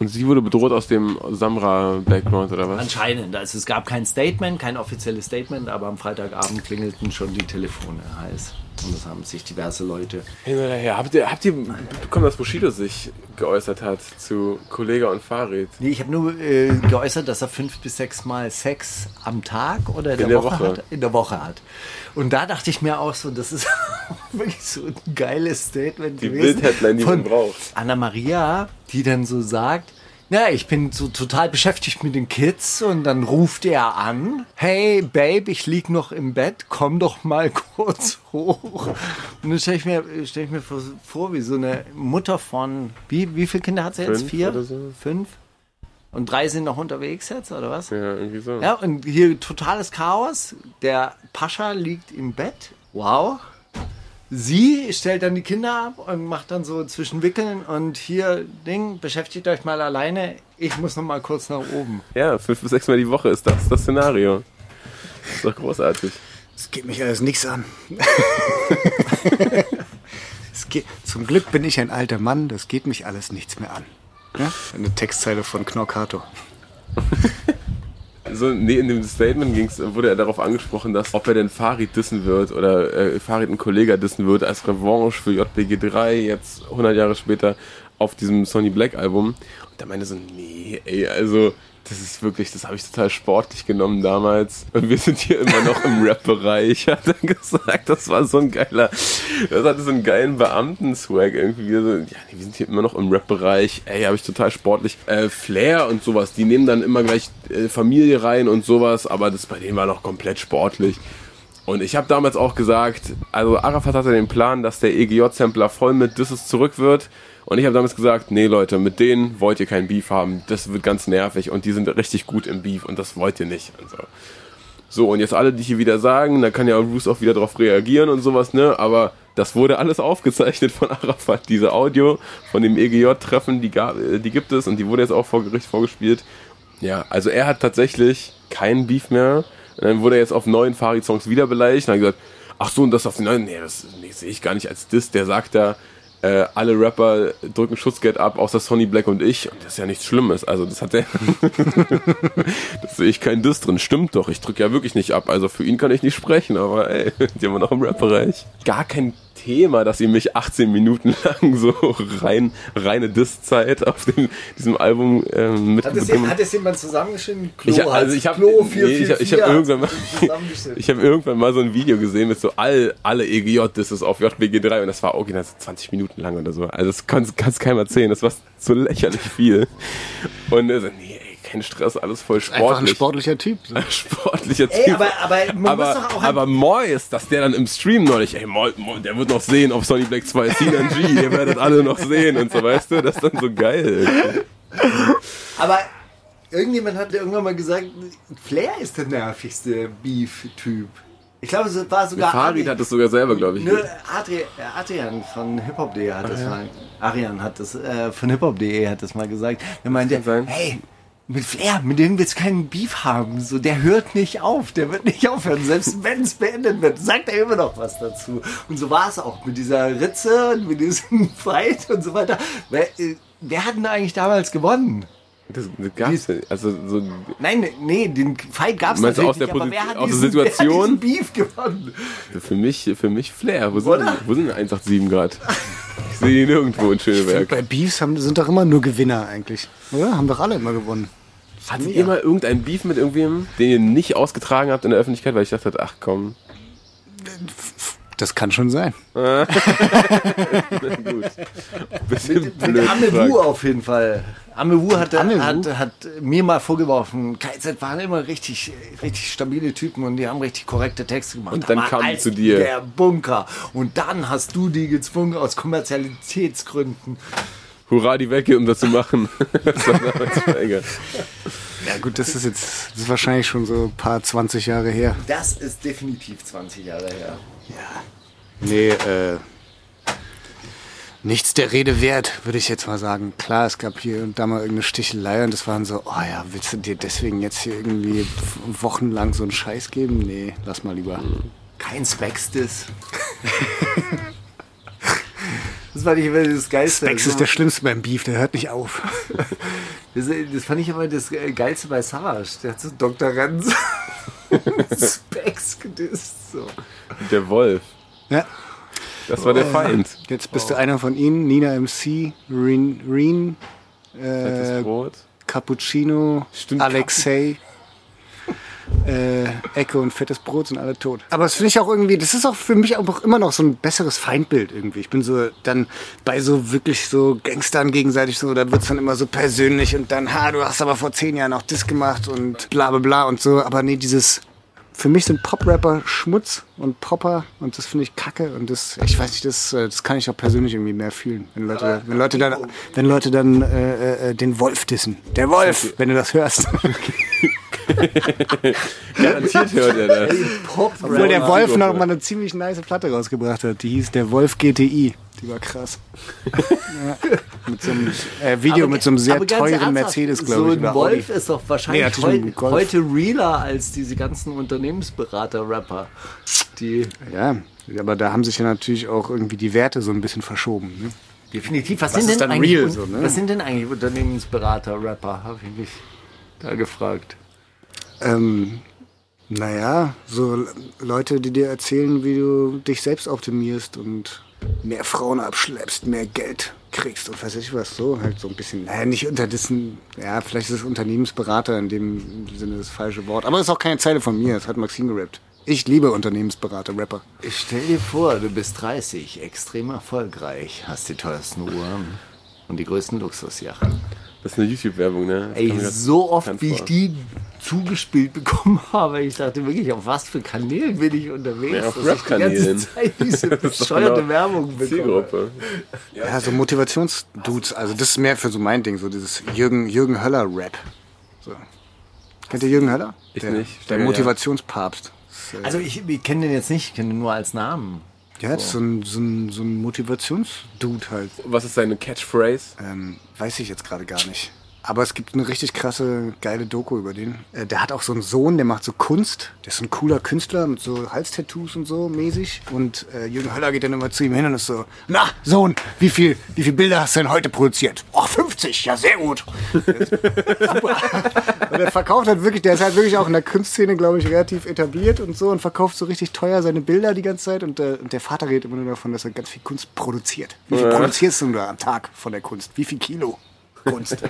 Und sie wurde bedroht aus dem Samra-Background oder was? Anscheinend. Also es gab kein Statement, kein offizielles Statement, aber am Freitagabend klingelten schon die Telefone heiß. Und das haben sich diverse Leute. Hin oder her. Habt ihr, habt ihr bekommen, dass Bushido sich geäußert hat zu Kollega und Farid? Nee, ich habe nur äh, geäußert, dass er fünf bis sechs Mal Sex am Tag oder in, der, der Woche, Woche. Hat, in der Woche hat. Und da dachte ich mir auch so, das ist [laughs] wirklich so ein geiles Statement Die gewesen. Bild-Headline, die man von braucht. Anna Maria, die dann so sagt, na, ich bin so total beschäftigt mit den Kids und dann ruft er an, hey Babe, ich lieg noch im Bett, komm doch mal [laughs] kurz hoch. Und dann stelle ich mir, stell ich mir vor, wie so eine Mutter von, wie, wie viele Kinder hat sie jetzt? Fünf Vier? oder so. Fünf? Und drei sind noch unterwegs jetzt, oder was? Ja, irgendwie so. Ja, und hier totales Chaos. Der Pascha liegt im Bett. Wow. Sie stellt dann die Kinder ab und macht dann so zwischen Wickeln und hier Ding, beschäftigt euch mal alleine. Ich muss noch mal kurz nach oben. Ja, fünf bis sechs Mal die Woche ist das das Szenario. ist doch großartig. Es geht mich alles nichts an. [laughs] es geht, zum Glück bin ich ein alter Mann, das geht mich alles nichts mehr an. Ja? Eine Textzeile von Knorkato. [laughs] So, nee, in dem Statement ging's, wurde er darauf angesprochen, dass ob er denn Farid dissen wird oder äh, Farid einen Kollege dissen wird als Revanche für JBG3 jetzt 100 Jahre später auf diesem Sonny Black Album. Und da meinte so, nee, ey, also das ist wirklich, das habe ich total sportlich genommen damals. Und wir sind hier immer noch im [laughs] Rap-Bereich, hat er gesagt. Das war so ein geiler, das hatte so einen geilen Beamten-Swag irgendwie. So, ja, nee, wir sind hier immer noch im Rap-Bereich. Ey, habe ich total sportlich. Äh, Flair und sowas, die nehmen dann immer gleich äh, Familie rein und sowas, aber das bei denen war noch komplett sportlich. Und ich habe damals auch gesagt, also Arafat hatte den Plan, dass der EGJ-Sampler voll mit Disses zurück wird. Und ich habe damals gesagt, nee Leute, mit denen wollt ihr kein Beef haben. Das wird ganz nervig und die sind richtig gut im Beef und das wollt ihr nicht. Und so. So, und jetzt alle, die hier wieder sagen, da kann ja Bruce auch wieder drauf reagieren und sowas, ne? Aber das wurde alles [laughs] aufgezeichnet von Arafat. Diese Audio von dem EGJ-Treffen, die, gab- äh, die gibt es und die wurde jetzt auch vor Gericht vorgespielt. Ja, also er hat tatsächlich keinen Beef mehr. Und dann wurde er jetzt auf neuen Farid-Songs wieder beleidigt und hat gesagt, ach so, und das auf den neuen, nee, das nee, sehe ich gar nicht als Diss. Der sagt da, äh, alle Rapper drücken Schutzgeld ab, außer Sonny Black und ich. Und das ist ja nichts Schlimmes. Also das hat er. [laughs] das sehe ich kein Diss drin. Stimmt doch, ich drücke ja wirklich nicht ab. Also für ihn kann ich nicht sprechen, aber ey, [laughs] die haben wir noch im Rap-Bereich. Gar kein Thema, dass ihr mich 18 Minuten [laughs] lang so rein, reine Diss-Zeit auf dem, diesem Album ähm, mit Hat das, bekommen- hat das jemand zusammengeschnitten? Klo ich, also ich habe nee, ich hab, ich hab 444 irgendwann mal [laughs] ich habe irgendwann mal so ein Video gesehen mit so all alle EGJ das ist auf JBG3 und das war original so 20 Minuten lang oder so. Also das kannst kannst keinem erzählen, das war so lächerlich viel. Und er so, nee, kein Stress, alles voll Einfach ein sportlich. sportlicher Typ. [laughs] Sportlicher Ey, Typ. aber, aber man muss aber, doch auch... aber Mois, dass der dann im Stream neulich, ey, Mois, Mois, der wird noch sehen auf Sony Black 2 CNG, ihr werdet alle noch sehen und so, weißt du, das ist dann so geil. Aber irgendjemand hat irgendwann mal gesagt, Flair ist der nervigste Beef-Typ. Ich glaube, es war sogar. Farid hat das sogar selber, glaube ich. Nö, Adri Adrian von hiphop.de hat das mal. Arian hat das äh, von hiphop.de hat das mal gesagt. Er meinte, hey, mit Flair, mit dem willst du keinen Beef haben. So, der hört nicht auf, der wird nicht aufhören. Selbst wenn es beendet wird, sagt er immer noch was dazu. Und so war es auch mit dieser Ritze und mit diesem [laughs] Fight und so weiter. Wer, äh, wer hat denn eigentlich damals gewonnen? Das, das gab's ja. Also so Nein, nee, den Fight gab es Meinst natürlich aus der nicht, aber wer hat aus der diesen, Situation? [laughs] Wer hat diesen Beef gewonnen? für mich, für mich Flair. Wo sind, Oder? wo sind 187 Grad? Ich sehe die nirgendwo in Schöneberg. Bei Beefs haben, sind doch immer nur Gewinner eigentlich. Oder? Haben doch alle immer gewonnen. Hattet ihr mal irgendein Beef mit irgendwem, den ihr nicht ausgetragen habt in der Öffentlichkeit, weil ich dachte, ach komm, Das kann schon sein. [laughs] gut. Bisschen blöd. Mit Amewu gefragt. auf jeden Fall. Amewu hat, Amewu? hat, hat mir mal vorgeworfen, KZ waren immer richtig, richtig stabile Typen und die haben richtig korrekte Texte gemacht. Und dann Aber als zu dir. Der Bunker. Und dann hast du die gezwungen aus Kommerzialitätsgründen. Hurra, die Welt geht, um das zu machen. [laughs] [laughs] das. Ja gut, das ist jetzt das ist wahrscheinlich schon so ein paar 20 Jahre her. Das ist definitiv 20 Jahre her. Nee, äh, nichts der Rede wert, würde ich jetzt mal sagen. Klar, es gab hier und da mal irgendeine Stichelei und das waren so, oh ja, willst du dir deswegen jetzt hier irgendwie wochenlang so einen Scheiß geben? Nee, lass mal lieber. Kein Specs-Diss. [laughs] Das fand ich immer das Geilste. Bex ist der Schlimmste beim Beef, der hört nicht auf. [laughs] Das, das fand ich immer das äh, Geilste bei Savage. Der hat so Dr. Renz [laughs] Specs gedisst. So. Der Wolf. Ja, Das war der Feind. jetzt bist du einer von ihnen, Nina MC, Reen, Reen Fettes äh, Brot. Cappuccino, Stimmt, Alexei, äh, Ecke und fettes Brot sind alle tot. Aber das finde ich auch irgendwie, das ist auch für mich auch immer noch so ein besseres Feindbild irgendwie. Ich bin so dann bei so wirklich so Gangstern gegenseitig so, da wird's dann immer so persönlich und dann, ha, du hast aber vor zehn Jahren auch das gemacht und bla bla bla und so. Aber nee, dieses, für mich sind Pop-Rapper Schmutz und Popper und das finde ich kacke und das, ich weiß nicht, das, äh, das kann ich auch persönlich irgendwie mehr fühlen. Wenn Leute, wenn Leute dann, wenn Leute dann äh, äh, den Wolf dissen. Der Wolf, wenn du das hörst. [laughs] Garantiert hört er das. Obwohl der Wolf noch mal eine ziemlich nice Platte rausgebracht hat. Die hieß der Wolf GTI. Die war krass. ja. [laughs] Mit so einem äh, Video mit so einem sehr aber teuren Mercedes, glaube So ich. ein oder Wolf Audi. ist doch wahrscheinlich Nee, ein heu Golf. heute realer als diese ganzen Unternehmensberater-Rapper. Die Ja, aber da haben sich ja natürlich auch irgendwie die Werte so ein bisschen verschoben. Ne? definitiv. Was, Was sind denn eigentlich, real so, ne? was sind denn eigentlich Unternehmensberater-Rapper? Habe ich mich da gefragt. Ähm, naja, so Leute, die dir erzählen, wie du dich selbst optimierst und mehr Frauen abschleppst, mehr Geld kriegst und weiß ich was, so halt so ein bisschen, naja, nicht unter dessen, ja, vielleicht ist es Unternehmensberater in dem Sinne das falsche Wort, aber es ist auch keine Zeile von mir, das hat Maxim gerappt. Ich liebe Unternehmensberater, Rapper. Ich stell dir vor, du bist 30, extrem erfolgreich, hast die teuersten Uhren und die größten Luxusjachten. Das ist eine YouTube-Werbung, ne? Das Ey, so oft, wie ich die zugespielt bekommen [laughs] habe, ich dachte wirklich, auf was für Kanälen bin ich unterwegs, Ja, auf dass ich die ganze Rap-Kanälen. [laughs] Zeit diese [laughs] Das ist doch bescheuerte genau Werbung bekomme. Zielgruppe. Ja, so Motivationsdudes, also das ist mehr für so mein Ding, so dieses Jürgen, Jürgen Höller-Rap. So. Kennt ihr Jürgen Höller? Ich der, nicht. Der ja. Motivationspapst. Also ich, ich kenne den jetzt nicht, ich kenne den nur als Namen. Ja, das ist so ein, so ein, so ein Motivationsdude halt. Was ist seine Catchphrase? Ähm, weiß ich jetzt gerade gar nicht. Aber es gibt eine richtig krasse, geile Doku über den. Äh, der hat auch so einen Sohn, der macht so Kunst. Der ist so ein cooler Künstler mit so Halstattoos und so mäßig. Und äh, Jürgen Höller geht dann immer zu ihm hin und ist so, na, Sohn, wie viel, wie viel Bilder hast du denn heute produziert? Oh, 50, ja, sehr gut. Super. [laughs] Und er verkauft halt wirklich, der ist halt wirklich auch in der Kunstszene, glaube ich, relativ etabliert und so und verkauft so richtig teuer seine Bilder die ganze Zeit. Und, äh, und der Vater redet immer nur davon, dass er ganz viel Kunst produziert. Wie viel produzierst du da am Tag von der Kunst? Wie viel Kilo Kunst? [laughs]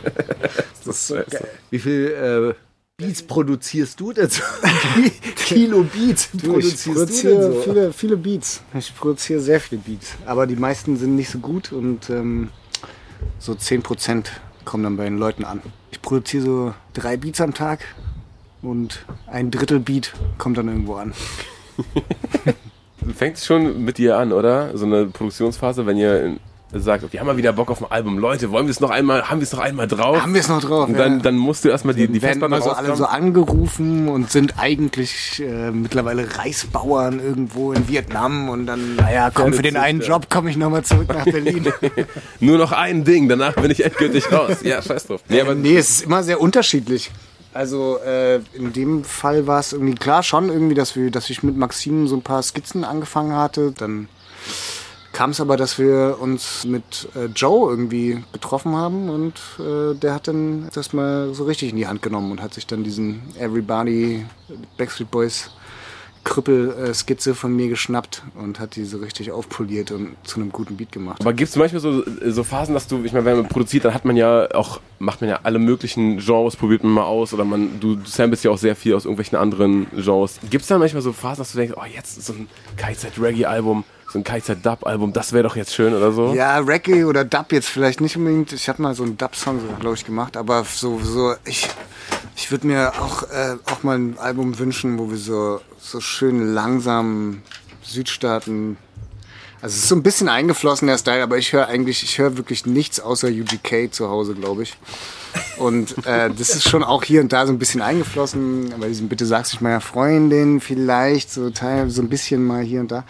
Das ist so geil. Wie viel äh, Beats produzierst du denn so? [laughs] Kilo Beats ich produzierst du produziere denn so? viele, viele Beats. Ich produziere sehr viele Beats. Aber die meisten sind nicht so gut und ähm, so 10% kommen dann bei den Leuten an. Ich produziere so drei Beats am Tag und ein Drittel Beat kommt dann irgendwo an. [laughs] Fängt schon mit dir an, oder? So eine Produktionsphase, wenn ihr sagt, wir haben mal wieder Bock auf ein Album. Leute, wollen wir es noch einmal, haben wir es noch einmal drauf? Haben wir es noch drauf? Und dann, ja. dann musst du erstmal die, die Festplatte immer so alle so angerufen und sind eigentlich äh, mittlerweile Reisbauern irgendwo in Vietnam und dann, naja, komm, für den einen. Job komme ich nochmal zurück nach [laughs] Berlin. [laughs] Nur noch ein Ding, danach bin ich endgültig raus. Ja, scheiß drauf. Nee, aber nee, es ist immer sehr unterschiedlich. Also äh, in dem Fall war es irgendwie klar schon irgendwie, dass wir, dass ich mit Maxim so ein paar Skizzen angefangen hatte. Dann kam es aber, dass wir uns mit äh, Joe irgendwie getroffen haben und äh, der hat dann das mal so richtig in die Hand genommen und hat sich dann diesen Everybody Backstreet Boys Krüppel-Skizze von mir geschnappt und hat die so richtig aufpoliert und zu einem guten Beat gemacht. Aber gibt es manchmal so, so Phasen, dass du, ich meine, wenn man produziert, dann hat man ja auch, macht man ja alle möglichen Genres, probiert man mal aus oder man, du, du samplest ja auch sehr viel aus irgendwelchen anderen Genres. Gibt es da manchmal so Phasen, dass du denkst, oh, jetzt so ein KZ-Reggae-Album, so ein KZ-Dub-Album, das wäre doch jetzt schön oder so? Ja, Reggae oder Dub jetzt vielleicht nicht unbedingt. Ich hatte mal so einen Dub-Song, glaube ich, gemacht, aber so, so ich, ich würde mir auch, äh, auch mal ein Album wünschen, wo wir so, so schön langsam Südstaaten. Also es ist so ein bisschen eingeflossen der Style, aber ich höre eigentlich, ich höre wirklich nichts außer UGK zu Hause, glaube ich. Und äh, das ist schon auch hier und da so ein bisschen eingeflossen, bei diesem Bitte sag's nicht meiner Freundin vielleicht, so Teil, so ein bisschen mal hier und da.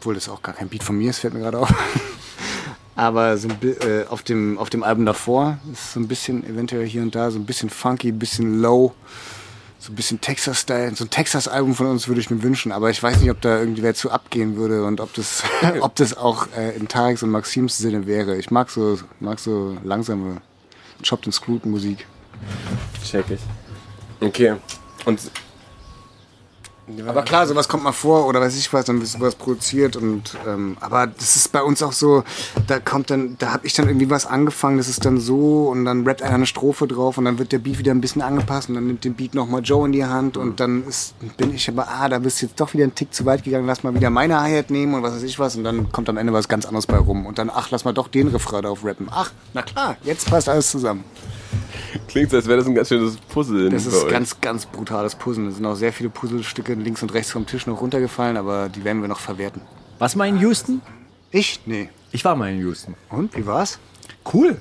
Obwohl das auch gar kein Beat von mir ist, fällt mir gerade auf. [laughs] Aber so ein, äh, auf, dem, auf dem Album davor ist so ein bisschen eventuell hier und da so ein bisschen funky, ein bisschen low, so ein bisschen Texas-Style. So ein Texas-Album von uns würde ich mir wünschen, aber ich weiß nicht, ob da irgendwie wer zu abgehen würde und ob das, [laughs] ob das auch äh, in Tareks und Maxims Sinne wäre. Ich mag so, mag so langsame Chopped and Screwed Musik. Check ich. Okay. Und Aber klar, sowas kommt mal vor oder weiß ich was, dann wird sowas produziert und ähm, aber das ist bei uns auch so, da kommt dann, da habe ich dann irgendwie was angefangen, das ist dann so und dann rappt einer eine Strophe drauf und dann wird der Beat wieder ein bisschen angepasst und dann nimmt den Beat nochmal Joe in die Hand und dann ist, bin ich aber, ah, da bist du jetzt doch wieder einen Tick zu weit gegangen, lass mal wieder meine Hi-Hat nehmen und was weiß ich was und dann kommt am Ende was ganz anderes bei rum und dann, ach, lass mal doch den Refrain drauf rappen. Ach, na klar, jetzt passt alles zusammen. Klingt so, als wäre das ein ganz schönes Puzzle. Das ist euch. ganz, ganz brutales Puzzeln. Es sind auch sehr viele Puzzlestücke links und rechts vom Tisch noch runtergefallen, aber die werden wir noch verwerten. Was mal in Houston? Ich? Nee. Ich war mal in Houston. Und? Wie war's? Cool.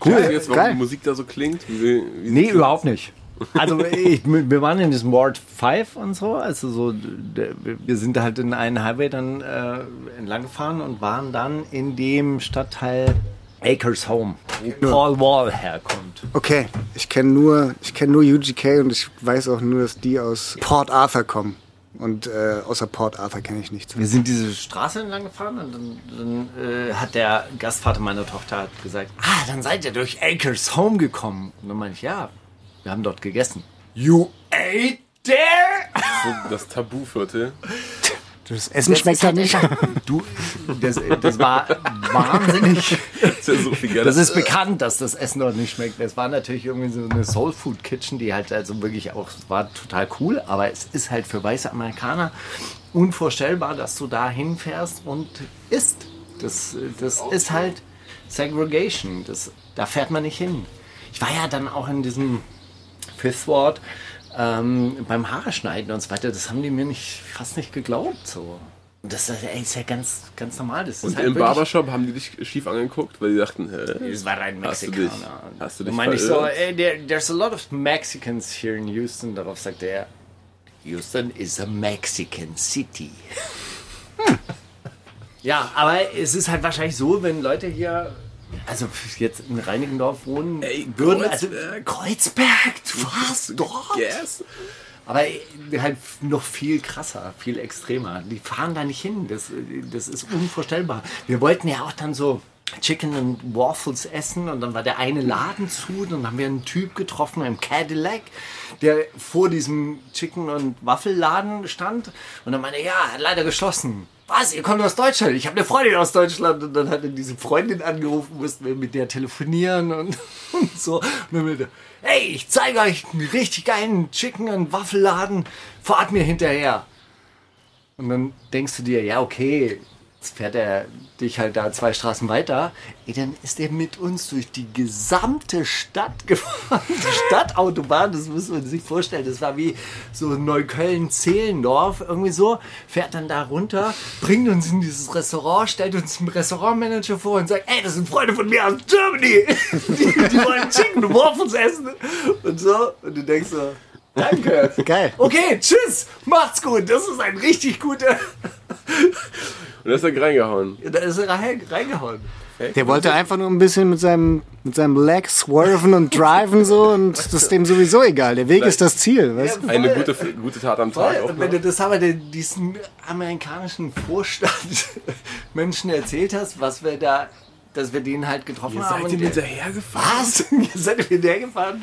Weißt du jetzt, warum geil. die Musik da so klingt? Wie, wie Nee, überhaupt nicht. Also [laughs] ich, wir waren in diesem Ward 5 und so, also so, wir sind halt in einen Highway dann äh, entlang gefahren und waren dann in dem Stadtteil Acres Home, wo Paul Wall herkommt. Okay, ich kenne nur, ich kenne nur UGK und ich weiß auch nur, dass die aus Port Arthur kommen. Und äh, außer Port Arthur kenne ich nichts. Wir sind diese Straße entlang gefahren und dann, dann äh, hat der Gastvater meiner Tochter hat gesagt, ah, dann seid ihr durch Acres Home gekommen. Und dann meine ich, ja, wir haben dort gegessen. You ate there? so das Tabuviertel. Das Essen schmeckt halt nicht. Du, das, das war wahnsinnig. Das ist ja. Das ist bekannt, dass das Essen dort nicht schmeckt. Es war natürlich irgendwie so eine Soul Food Kitchen, die halt also wirklich auch, war total cool, aber es ist halt für weiße Amerikaner unvorstellbar, dass du da hinfährst und isst. Das, das ist halt Segregation. Das, da fährt man nicht hin. Ich war ja dann auch in diesem Fifth Ward ähm, beim Haare schneiden und so weiter. Das haben die mir nicht, fast nicht geglaubt. So. Das ist, ey, ist ja ganz, ganz normal. Das ist Und halt im Barbershop haben die dich schief angeguckt, weil die dachten, hä? das war ein Hast du Mexikaner. dich- hast du dich meine ich so, ey, there, there's a lot of Mexicans here in Houston. Darauf sagte er, Houston is a Mexican city. Hm. [laughs] ja, aber es ist halt wahrscheinlich so, wenn Leute hier, also jetzt in Reinickendorf wohnen, Ey, würden, also Kreuzberg. Kreuzberg, du warst dort? Yes. Aber halt noch viel krasser, viel extremer. Die fahren da nicht hin. Das, das ist unvorstellbar. Wir wollten ja auch dann so Chicken and Waffles essen und dann war der eine Laden zu. Dann haben wir einen Typ getroffen im Cadillac, der vor diesem Chicken und Waffelladen stand. Und dann meinte ja, hat leider geschlossen. Was, ihr kommt aus Deutschland? Ich habe eine Freundin aus Deutschland. Und dann hat er diese Freundin angerufen, mussten wir mit der telefonieren und, [laughs] und so. Und dann er, hey, ich zeige euch einen richtig geilen Chicken- und Waffelladen. Fahrt mir hinterher. Und dann denkst du dir, ja, okay, jetzt fährt er dich halt da zwei Straßen weiter. Ey, dann ist er mit uns durch die gesamte Stadt [laughs] gefahren. Die Stadtautobahn, das muss man sich vorstellen. Das war wie so Neukölln-Zehlendorf, irgendwie so. Fährt dann da runter, bringt uns in dieses Restaurant, stellt uns einen Restaurantmanager vor und sagt, ey, das sind Freunde von mir aus Germany. [laughs] Die, die wollen Chicken und Waffles essen. Und so. Und du denkst so, danke. Geil. Okay, tschüss, macht's gut. Das ist ein richtig guter. Und da ist er reingehauen. Da ist er rein, reingehauen. Der wollte einfach nur ein bisschen mit seinem, mit seinem Leg swerven und driven so und das ist dem sowieso egal. Der Weg ist das Ziel, weißt du? Eine gute, gute Tat am Tag auch Und wenn noch. du das aber den, diesen amerikanischen Vorstand [laughs] Menschen erzählt hast, was wir da, dass wir den halt getroffen Ihr haben. seid der- hinterhergefahren. Was? [laughs] Ihr seid hinterhergefahren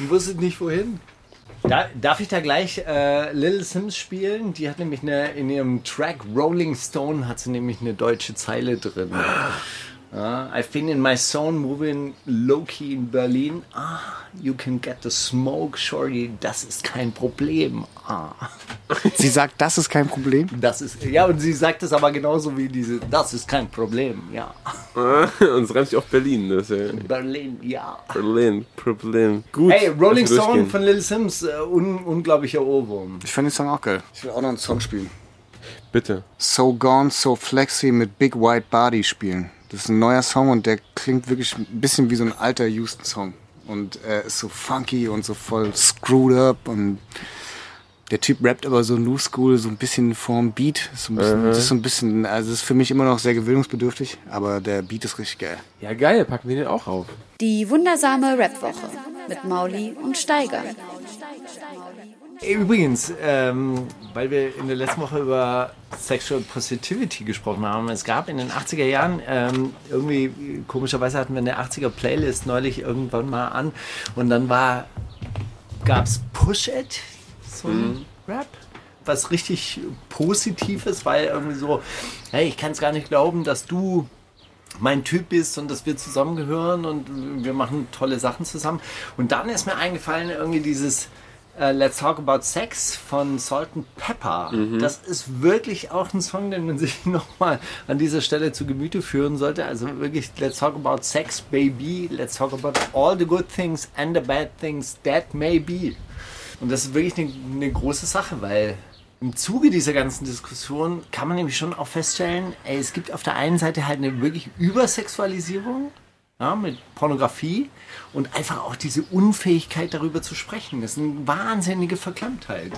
und wusstet nicht wohin. Da, darf ich da gleich äh, Little Sims spielen? Die hat nämlich eine, in ihrem Track Rolling Stone hat sie nämlich eine deutsche Zeile drin. Ja, I've been in my zone moving low-key in Berlin. Ah, you can get the smoke, shorty. Das ist kein Problem. Ah, Sie sagt, das ist kein Problem. das ist, ja, und sie sagt es aber genauso wie diese, das ist kein Problem. Ja, Und es reimt sich auf Berlin. Das ist ja Berlin, ja. Berlin, Problem. Gut. Hey, Rolling Stone von Little Sims, äh, un unglaublicher Ohrwurm. Ich fand den Song auch geil. Ich will auch noch einen Song spielen. Bitte. So Gone, So Flexy mit Big White Body spielen. Das ist ein neuer Song und der klingt wirklich ein bisschen wie so ein alter Houston-Song. Und er ist so funky und so voll screwed up und der Typ rappt aber so New School, so ein bisschen vorm Beat. So ein bisschen, Das ist so ein bisschen, also das ist für mich immer noch sehr gewöhnungsbedürftig, aber der Beat ist richtig geil. Ja, geil. Packen wir den auch auf. Die wundersame Rap-Woche mit Mauli und Steiger. Übrigens, ähm, weil wir in der letzten Woche über Sexual Positivity gesprochen haben, es gab in den 80er Jahren, ähm, irgendwie komischerweise hatten wir eine 80er Playlist neulich irgendwann mal an und dann war, gab's Push It, so ein Rap, was richtig Positives, weil irgendwie so, hey, ich kann es gar nicht glauben, dass du mein Typ bist und dass wir zusammengehören und wir machen tolle Sachen zusammen. Und dann ist mir eingefallen, irgendwie dieses äh, Let's Talk About Sex von Salt and Pepper. Das ist wirklich auch ein Song, den man [laughs] sich nochmal an dieser Stelle zu Gemüte führen sollte. Also wirklich Let's Talk About Sex, Baby. Let's Talk About all the good things and the bad things that may be. Und das ist wirklich eine, eine große Sache, weil im Zuge dieser ganzen Diskussion kann man nämlich schon auch feststellen, ey, es gibt auf der einen Seite halt eine wirklich Übersexualisierung ja, mit Pornografie und einfach auch diese Unfähigkeit darüber zu sprechen. Das ist eine wahnsinnige Verklemmtheit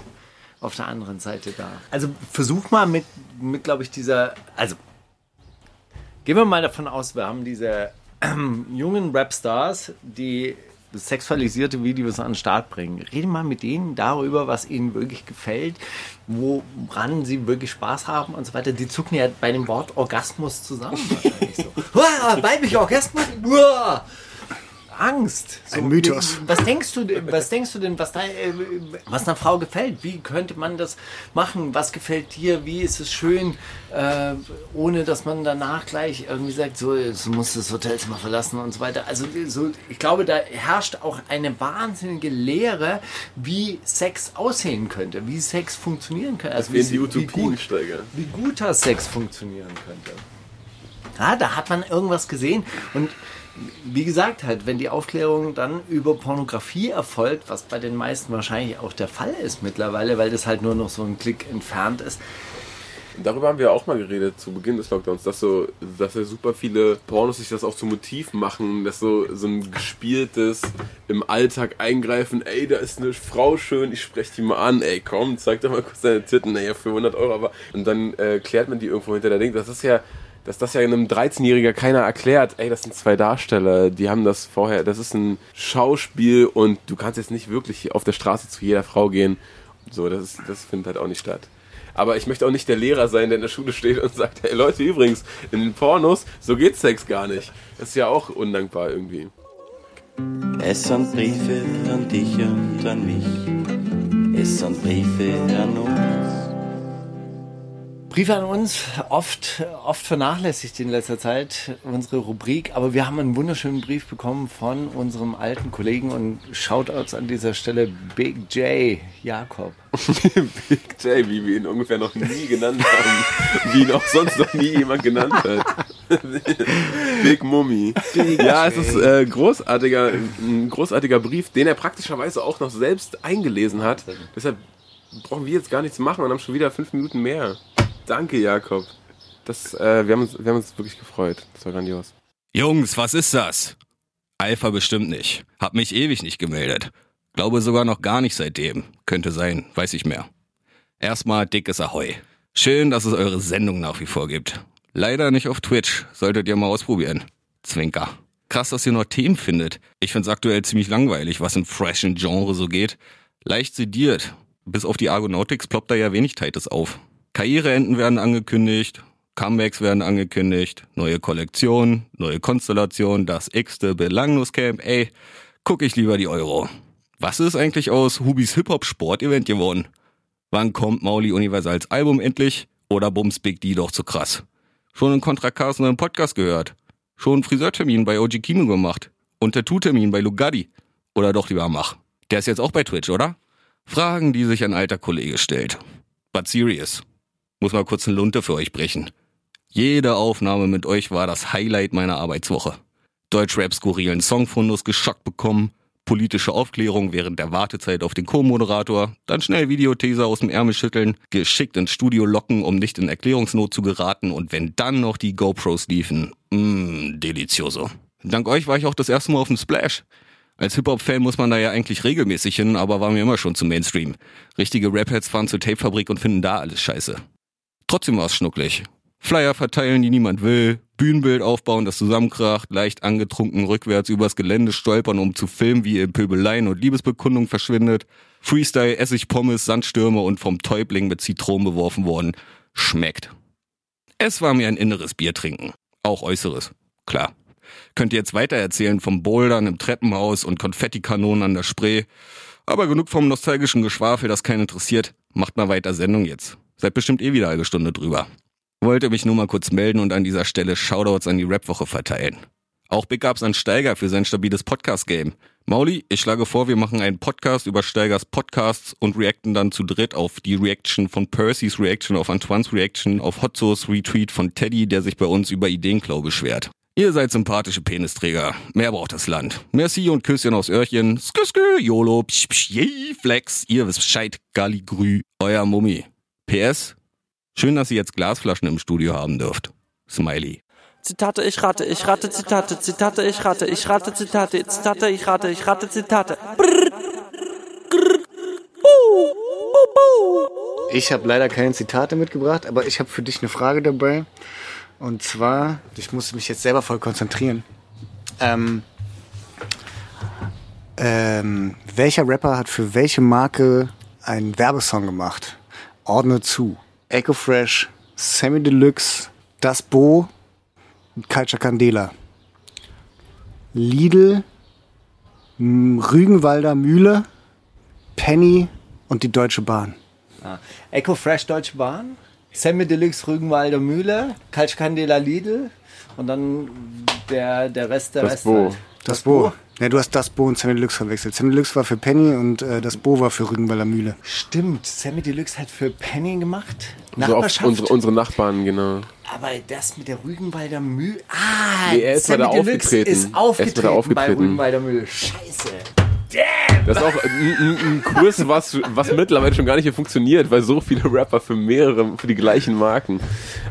auf der anderen Seite da. Also versuch mal mit, mit glaube ich, dieser, also gehen wir mal davon aus, wir haben diese ähm, jungen Rapstars, die sexualisierte Videos an den Start bringen. Rede mal mit denen darüber, was ihnen wirklich gefällt, woran sie wirklich Spaß haben und so weiter. Die zucken ja bei dem Wort Orgasmus zusammen wahrscheinlich so. [laughs] Weiblich Orgasmus? Angst. So, Ein Mythos. Was denkst du, denn- was denkst du denn, was, da, äh, was einer Frau gefällt? Wie könnte man das machen? Was gefällt dir? Wie ist es schön, äh, ohne dass man danach gleich irgendwie sagt, so, jetzt musst du das Hotelzimmer verlassen und so weiter. Also so, ich glaube, da herrscht auch eine wahnsinnige Lehre, wie Sex aussehen könnte, wie Sex funktionieren könnte. Also in die wie gut, steigern. wie guter Sex funktionieren könnte. Ja, da hat man irgendwas gesehen und wie gesagt, halt, wenn die Aufklärung dann über Pornografie erfolgt, was bei den meisten wahrscheinlich auch der Fall ist mittlerweile, weil das halt nur noch so ein Klick entfernt ist. Darüber haben wir auch mal geredet zu Beginn des Lockdowns, dass so, dass ja super viele Pornos sich das auch zum Motiv machen, dass so, so ein gespieltes im Alltag eingreifen, ey, da ist eine Frau schön, ich spreche die mal an, ey, komm, zeig doch mal kurz deine Titten, ey, für 100 Euro, aber, und dann äh, klärt man die irgendwo hinter der Ding, das ist ja, dass das ja einem 13-Jähriger keiner erklärt, ey, das sind zwei Darsteller, die haben das vorher, das ist ein Schauspiel und du kannst jetzt nicht wirklich auf der Straße zu jeder Frau gehen. So, das, ist, das findet halt auch nicht statt. Aber ich möchte auch nicht der Lehrer sein, der in der Schule steht und sagt, hey Leute, übrigens, in den Pornos, so geht Sex gar nicht. Das ist ja auch undankbar irgendwie. Es sind Briefe an dich und an mich. Es sind Briefe an uns. Briefe an uns, oft, oft vernachlässigt in letzter Zeit unsere Rubrik, aber wir haben einen wunderschönen Brief bekommen von unserem alten Kollegen und Shoutouts an dieser Stelle Big J Jakob. [laughs] Big J, wie wir ihn ungefähr noch nie genannt haben. wie ihn auch sonst noch nie jemand genannt hat. [laughs] Big Mummy. ja, es ist äh, großartiger, ein großartiger Brief, den er praktischerweise auch noch selbst eingelesen hat. Deshalb brauchen wir jetzt gar nichts machen und haben schon wieder fünf Minuten mehr. Danke, Jakob. Das, äh, wir, haben uns, wir haben uns wirklich gefreut. Das war grandios. Jungs, was ist das? Alpha bestimmt nicht. Hab mich ewig nicht gemeldet. Glaube sogar noch gar nicht seitdem. Könnte sein, weiß ich mehr. Erstmal dickes Ahoi. Schön, dass es eure Sendung nach wie vor gibt. Leider nicht auf Twitch. Solltet ihr mal ausprobieren. Zwinker. Krass, dass ihr noch Themen findet. Ich find's aktuell ziemlich langweilig, was im freshen Genre so geht. Leicht sediert. Bis auf die Argonautics ploppt da ja wenig Tightes auf. Karriereenden werden angekündigt, Comebacks werden angekündigt, neue Kollektion, neue Konstellation, das x-te Belangloscamp. Ey, guck ich lieber die Euro. Was ist eigentlich aus Hubis Hip-Hop-Sport-Event geworden? Wann kommt Mauli Universals Album endlich? Oder bums Big D doch zu krass? Schon einen Contra Carson im Podcast gehört? Schon einen Friseurtermin bei OG Kino gemacht? Und Tattoo-Termin bei Lugatti? Oder doch lieber Mach? Der ist jetzt auch bei Twitch, oder? Fragen, die sich ein alter Kollege stellt. But serious. Muss mal kurz eine Lunte für euch brechen. Jede Aufnahme mit euch war das Highlight meiner Arbeitswoche. Deutschrap skurrilen Songfundus geschockt bekommen, politische Aufklärung während der Wartezeit auf den Co-Moderator, dann schnell Videotheser aus dem Ärmel schütteln, geschickt ins Studio locken, um nicht in Erklärungsnot zu geraten und wenn dann noch die GoPros liefen, mmm, delizioso. Dank euch war ich auch das erste Mal auf dem Splash. Als Hip-Hop-Fan muss man da ja eigentlich regelmäßig hin, aber war mir immer schon zu Mainstream. Richtige Rap-Heads fahren zur Tapefabrik und finden da alles scheiße. Trotzdem war es schnucklig. Flyer verteilen, die niemand will, Bühnenbild aufbauen, das zusammenkracht, leicht angetrunken rückwärts übers Gelände stolpern, um zu filmen, wie ihr in Pöbeleien und Liebesbekundung verschwindet, Freestyle, Essig, Pommes, Sandstürme und vom Täubling mit Zitronen beworfen worden. Schmeckt. Es war mir ein inneres Bier trinken. Auch äußeres. Klar. Könnt ihr jetzt weitererzählen vom Bouldern im Treppenhaus und Konfettikanonen an der Spree. Aber genug vom nostalgischen Geschwafel, das keinen interessiert. Macht mal weiter Sendung jetzt. Seid bestimmt eh wieder eine Stunde drüber. Wollte mich nur mal kurz melden und an dieser Stelle Shoutouts an die Rapwoche verteilen. Auch Big Ups an Steiger für sein stabiles Podcast-Game. Mauli, ich schlage vor, wir machen einen Podcast über Steigers Podcasts und reacten dann zu dritt auf die Reaction von Percy's Reaction, auf Antoines Reaction, auf Hotzos Retweet von Teddy, der sich bei uns über Ideenklau beschwert. Ihr seid sympathische Penisträger. Mehr braucht das Land. Merci und Küsschen aus Öhrchen. Skü, skü, YOLO, psch, psch, yay, Flex. Ihr wisst Bescheid, Galligrü. Euer Mummi. PS. Schön, dass ihr jetzt Glasflaschen im Studio haben dürft. Smiley. Zitate, ich rate, ich rate Zitate, Zitate, ich rate, ich rate Zitate, Zitate, ich rate, ich rate Zitate. Brrr, grrr, buh, buh, buh. Ich habe leider keine Zitate mitgebracht, aber ich habe für dich eine Frage dabei. Und zwar, ich musste mich jetzt selber voll konzentrieren. Ähm, ähm, welcher Rapper hat für welche Marke einen Werbesong gemacht? Ordne zu. Echo Fresh, Sammy Deluxe, Das Bo und Culture Candela. Lidl, Rügenwalder Mühle, Penny und die Deutsche Bahn. Ah. Echo Fresh Deutsche Bahn, Sammy Deluxe Rügenwalder Mühle, Kalch Candela Lidl und dann der, der Rest der Das Rest. Bo. Halt. Das Bo. Ja, du hast das Bo und Sammy Deluxe verwechselt. Sammy Deluxe war für Penny und äh, das Bo war für Rügenwalder Mühle. Stimmt, Sammy Deluxe hat für Penny gemacht. Nachbarschaft. unsere, unsere Nachbarn, genau. aber das mit der Rügenwalder Mühle. Ah, Nee, er ist Sammy da Deluxe aufgetreten. ist Er ist da aufgetreten, bei aufgetreten. Rügenwalder Mühle. Scheiße. Das ist auch ein, ein, ein Kurs, was, was mittlerweile schon gar nicht mehr funktioniert, weil so viele Rapper für mehrere, für die gleichen Marken.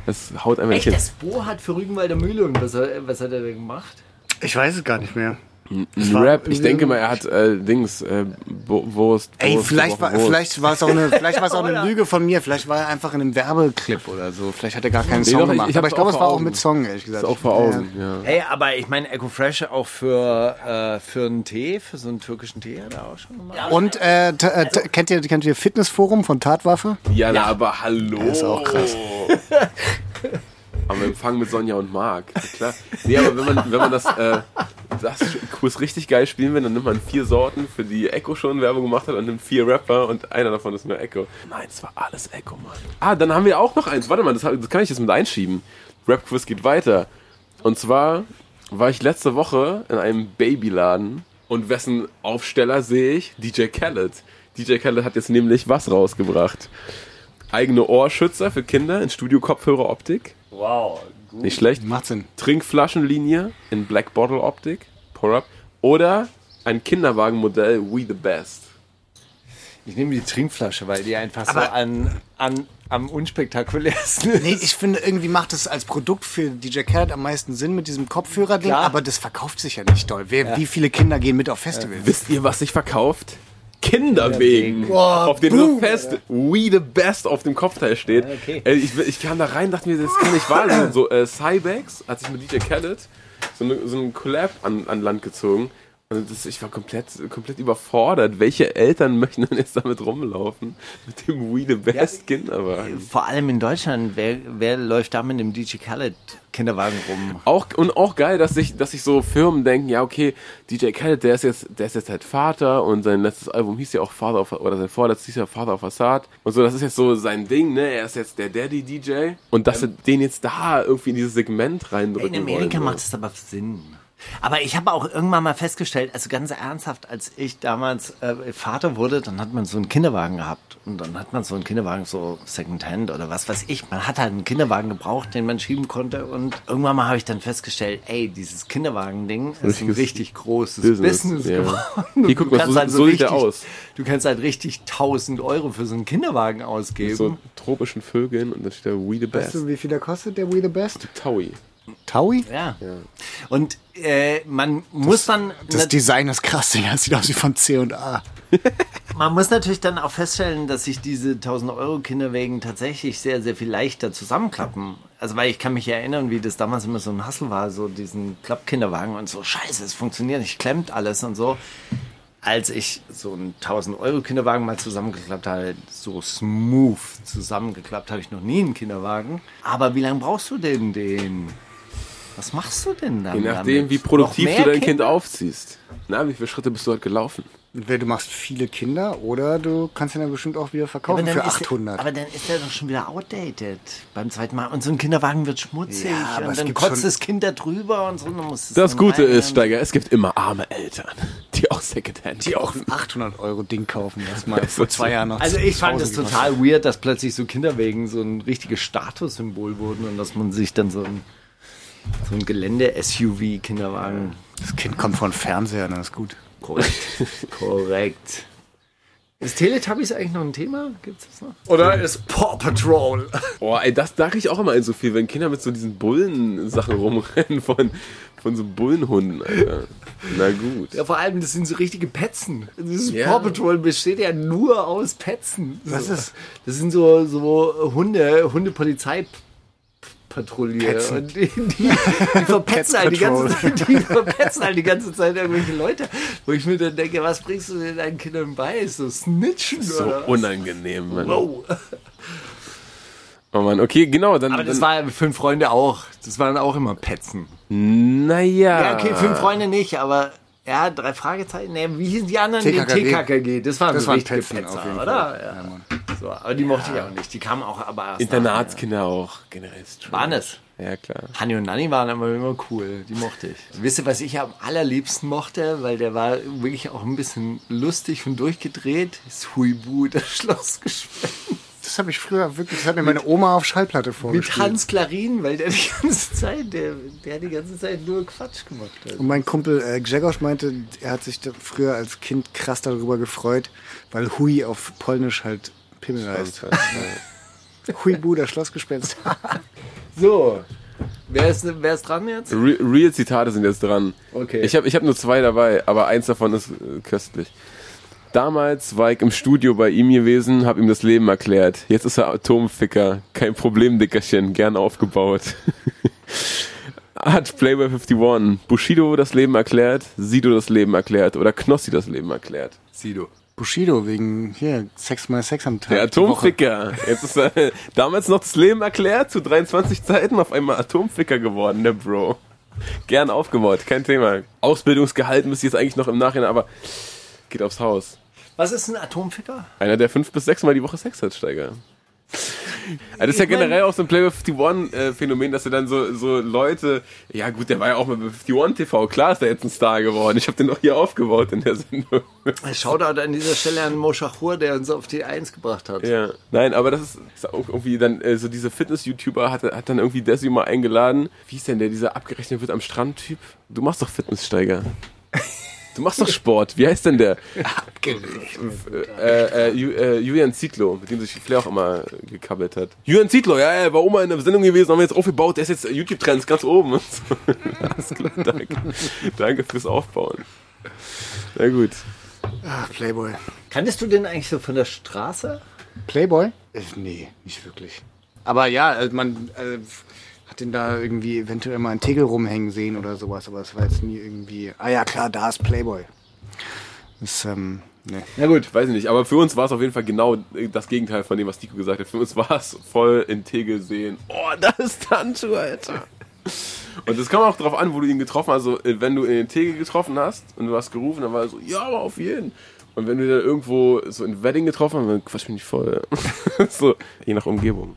Das haut einfach nicht Echt, hin. das Bo hat für Rügenwalder Mühle und was, hat- was hat er denn gemacht? Ich weiß es gar nicht mehr. Ein Rap, ich denke mal, er hat äh, Dings, äh, Wurst. Ey, vielleicht war, Wurst. vielleicht war es auch eine, vielleicht war es auch eine [laughs] Lüge von mir. Vielleicht war er einfach in einem Werbeclip oder so. Vielleicht hat er gar keinen Nee, Song doch, ich- gemacht. ich Aber hab's ich glaube, es war auch mit Song, ehrlich gesagt. ist auch vor Augen, ja. Hey, aber ich meine, Echo Fresh auch für, äh, für einen Tee, für so einen türkischen Tee hat er auch schon gemacht. Und äh, äh, kennt ihr kennt ihr Fitnessforum von Tatwaffe? Ja, na, aber hallo. ist auch krass. [laughs] Am Empfang mit Sonja und Marc. Ja, Klar. Nee, aber wenn man, wenn man das, äh, das Kurs richtig geil spielen will, dann nimmt man vier Sorten, für die Echo schon Werbung gemacht hat und nimmt vier Rapper und einer davon ist nur Echo. Nein, es war alles Echo, Mann. Ah, dann haben wir auch noch eins. Warte mal, das, das kann ich jetzt mit einschieben. Rap-Quiz geht weiter. Und zwar war ich letzte Woche in einem Babyladen und wessen Aufsteller sehe ich? DJ Khaled. DJ Khaled hat jetzt nämlich was rausgebracht. Eigene Ohrschützer für Kinder in Studio-Kopfhörer-Optik. Wow. Gut. Nicht schlecht. Macht Sinn. Trinkflaschenlinie in Black Bottle Optik. Pour-Up. Oder ein Kinderwagenmodell We the Best. Ich nehme die Trinkflasche, weil die einfach so Aber- an, an, am unspektakulärsten ist. Nee, ich finde, irgendwie macht es als Produkt für DJ Khaled am meisten Sinn mit diesem Kopfhörer-Ding, aber das verkauft sich ja nicht doll. Wer, Wie viele Kinder gehen mit auf Festivals? Wisst ihr, was sich verkauft? Kinderwegen, Boah, auf dem so fest We the Best auf dem Kopfteil steht. okay. Äh, ich, ich kam da rein, dachte mir, das kann nicht wahr sein. So äh, Cybex hat sich mit DJ Khaled so, eine, so einen Collab an, an Land gezogen. Und das, ich war komplett, komplett überfordert. Welche Eltern möchten denn jetzt damit rumlaufen? Mit dem We the Best Kinderwagen. Vor allem in Deutschland, wer, wer läuft da mit dem DJ Khaled Kinderwagen rum? Auch, und auch geil, dass sich, dass sich so Firmen denken, ja, okay, DJ Khaled, der ist jetzt, der ist jetzt halt Vater und sein letztes Album hieß ja auch Father of, oder sein vorletztes hieß ja Father of Assad. Und so, das ist jetzt so sein Ding, ne? Er ist jetzt der Daddy-DJ. Und dass sie den jetzt da irgendwie in dieses Segment reindrücken In Amerika wollen, macht es aber Sinn. Aber ich habe auch irgendwann mal festgestellt, also ganz ernsthaft, als ich damals äh, Vater wurde, dann hat man so einen Kinderwagen gehabt. Und dann hat man so einen Kinderwagen, so Secondhand oder was weiß ich. Man hat halt einen Kinderwagen gebraucht, den man schieben konnte. Und irgendwann mal habe ich dann festgestellt, ey, dieses Kinderwagen-Ding ist ein richtig großes Business, Business, ja. geworden. Hier, guck mal, kannst so- halt so sieht der richtig, aus. Du kannst halt richtig 1000 Euro für so einen Kinderwagen ausgeben. Mit so tropischen Vögeln und da steht da We the Weißt Best. du, wie viel der kostet, der We the Best? Taui. Taui? Ja. Und äh, man muss dann Das Design ist krass. Das sieht aus wie von C&A. Man muss natürlich dann auch feststellen, dass sich diese 1000 Euro Kinderwägen tatsächlich sehr, sehr viel leichter zusammenklappen. Also, weil ich kann mich erinnern, wie das damals immer so ein Hassel war, so diesen Klappkinderwagen und so, scheiße, es funktioniert nicht, klemmt alles und so. Als ich so einen 1000 Euro Kinderwagen mal zusammengeklappt habe, so smooth zusammengeklappt habe ich noch nie einen Kinderwagen. Aber wie lange brauchst du denn den? Was machst du denn dann? Je nachdem, damit? wie produktiv du dein Kind Kinder? aufziehst. Na, wie viele Schritte bist du heute gelaufen? Entweder du machst viele Kinder oder du kannst ihn ja bestimmt auch wieder verkaufen dann für ist 800. Der, aber dann ist der doch schon wieder outdated beim zweiten Mal. Und so ein Kinderwagen wird schmutzig Ja, aber und dann gibt kotzt das Kind da drüber und so. Dann Das dann Gute rein. ist, Steiger, es gibt immer arme Eltern, die auch Secondhand die auch ein 800 Euro Ding kaufen, was mal [laughs] vor zwei Jahren noch Also ich fand es 1000 total weird, dass plötzlich so Kinderwegen so ein richtiges Statussymbol wurden und dass man sich dann so ein, so ein Gelände-SUV-Kinderwagen... Das Kind kommt von Fernseher, dann ist gut. Korrekt. [laughs] Korrekt. Ist Teletubbies eigentlich noch ein Thema? Gibt's das noch? Oder ist Paw Patrol? [laughs] Boah, ey, das dachte ich auch immer in so viel, wenn Kinder mit so diesen Bullen-Sachen rumrennen von, von so Bullenhunden, Alter. Na gut. Ja, vor allem, das sind so richtige Petzen. Dieses Ja. Paw Patrol besteht ja nur aus Petzen. Was so. ist? Das sind so, so Hunde, Hundepolizei. Patrouille Petzen. und die, die, die verpetzen halt die ganze. Zeit, die verpetzen halt die ganze Zeit irgendwelche Leute, wo ich mir dann denke, was bringst du denn deinen Kindern bei? So Snitchen So oder was? unangenehm, Mann. Wow. Oh Mann, okay, genau. Dann, Aber das dann, war ja fünf Freunde auch. Das waren auch immer Petzen. naja. Ja, okay, fünf Freunde nicht, aber ja, drei Fragezeichen. Nee, wie hießen die anderen? Die TKKG. TKKG. Das waren Das so waren richtige Petzen Petzer, auf jeden oder? Ja. Ja. So, aber die mochte ich auch nicht. Die kamen auch aber erst Internatskinder auch generell. Waren es? Ja, klar. nachher. Hanni und Nanni waren aber immer cool. Die mochte ich. Wisst ihr, was ich am allerliebsten mochte? Weil der war wirklich auch ein bisschen lustig und durchgedreht. Ist Huibu, das [laughs] Schlossgespenst. Das habe ich früher wirklich, das hat mir meine Oma auf Schallplatte Mit vorgespielt. Hans Klarin, weil der die ganze Zeit, der, der hat die ganze Zeit nur Quatsch gemacht. hat. Und mein Kumpel äh, Grzegorz meinte, er hat sich früher als Kind krass darüber gefreut, weil Hui auf Polnisch halt Pimmel heißt. [laughs] Hui Bu, das Schlossgespenst. [laughs] So. Wer ist, wer ist dran jetzt? Re Real Zitate sind jetzt dran. Okay. Ich habe ich hab nur zwei dabei, aber eins davon ist äh, köstlich. Damals war ich im Studio bei ihm gewesen, habe ihm das Leben erklärt. Jetzt ist er Atomficker. Kein Problem, Dickerchen. Gern aufgebaut. [laughs] Hat Playboy 51 Bushido das Leben erklärt, Sido das Leben erklärt oder Knossi das Leben erklärt? Sido. Bushido wegen hier Sex mal Sex am Tag. Der. Atomficker. Jetzt ist er [laughs] damals noch das Leben erklärt, zu 23 Zeiten auf einmal Atomficker geworden, der Bro. Gern aufgebaut, kein Thema. Ausbildungsgehalt müsste jetzt eigentlich noch im Nachhinein, aber geht aufs Haus. Was ist ein Atomficker? Einer, der fünf bis sechs Mal die Woche Sex hat, Steiger. Also das ist ja generell auch so ein Playboy 51 äh, Phänomen, dass du dann so, so Leute, ja gut, der war ja auch mal bei 51 TV, klar ist der jetzt ein Star geworden. Ich habe den noch hier aufgebaut in der Sendung. Shoutout an dieser Stelle an Moschachur, der uns auf die Eins gebracht hat. Ja, nein, aber das ist, ist auch irgendwie dann, äh, so diese Fitness-YouTuber hat, hat dann irgendwie Desi mal eingeladen. Wie ist denn der, dieser abgerechnet wird am Strand-Typ? Du machst doch Fitnesssteiger. Du machst doch Sport. Wie heißt denn der? Äh, äh, äh, Julian Zietlow, mit dem sich Flair auch immer gekabbelt hat. Julian Zietlow, ja, er war Oma in der Sendung gewesen, haben wir jetzt aufgebaut, der ist jetzt YouTube-Trends ganz oben. und [laughs] so. Alles klar, danke. danke fürs Aufbauen. Na gut. Ah, Playboy. Kanntest du den eigentlich so von der Straße? Playboy? Äh, nee, nicht wirklich. Aber ja, also man äh, den da irgendwie eventuell mal einen Tegel rumhängen sehen oder sowas, aber es war jetzt nie irgendwie. Ah ja, klar, da ist Playboy. Das, ähm, nee. Na gut, weiß ich nicht. Aber für uns war es auf jeden Fall genau das Gegenteil von dem, was Nico gesagt hat. Für uns war es voll in Tegel sehen. Oh, da ist Tanchu, Alter. Und es kam auch drauf an, wo du ihn getroffen hast. Also, wenn du in Tegel getroffen hast und du hast gerufen, dann war er so, ja, aber auf jeden. Und wenn du dann irgendwo so in Wedding getroffen hast, dann quatsch mich nicht voll. [laughs] so, je nach Umgebung.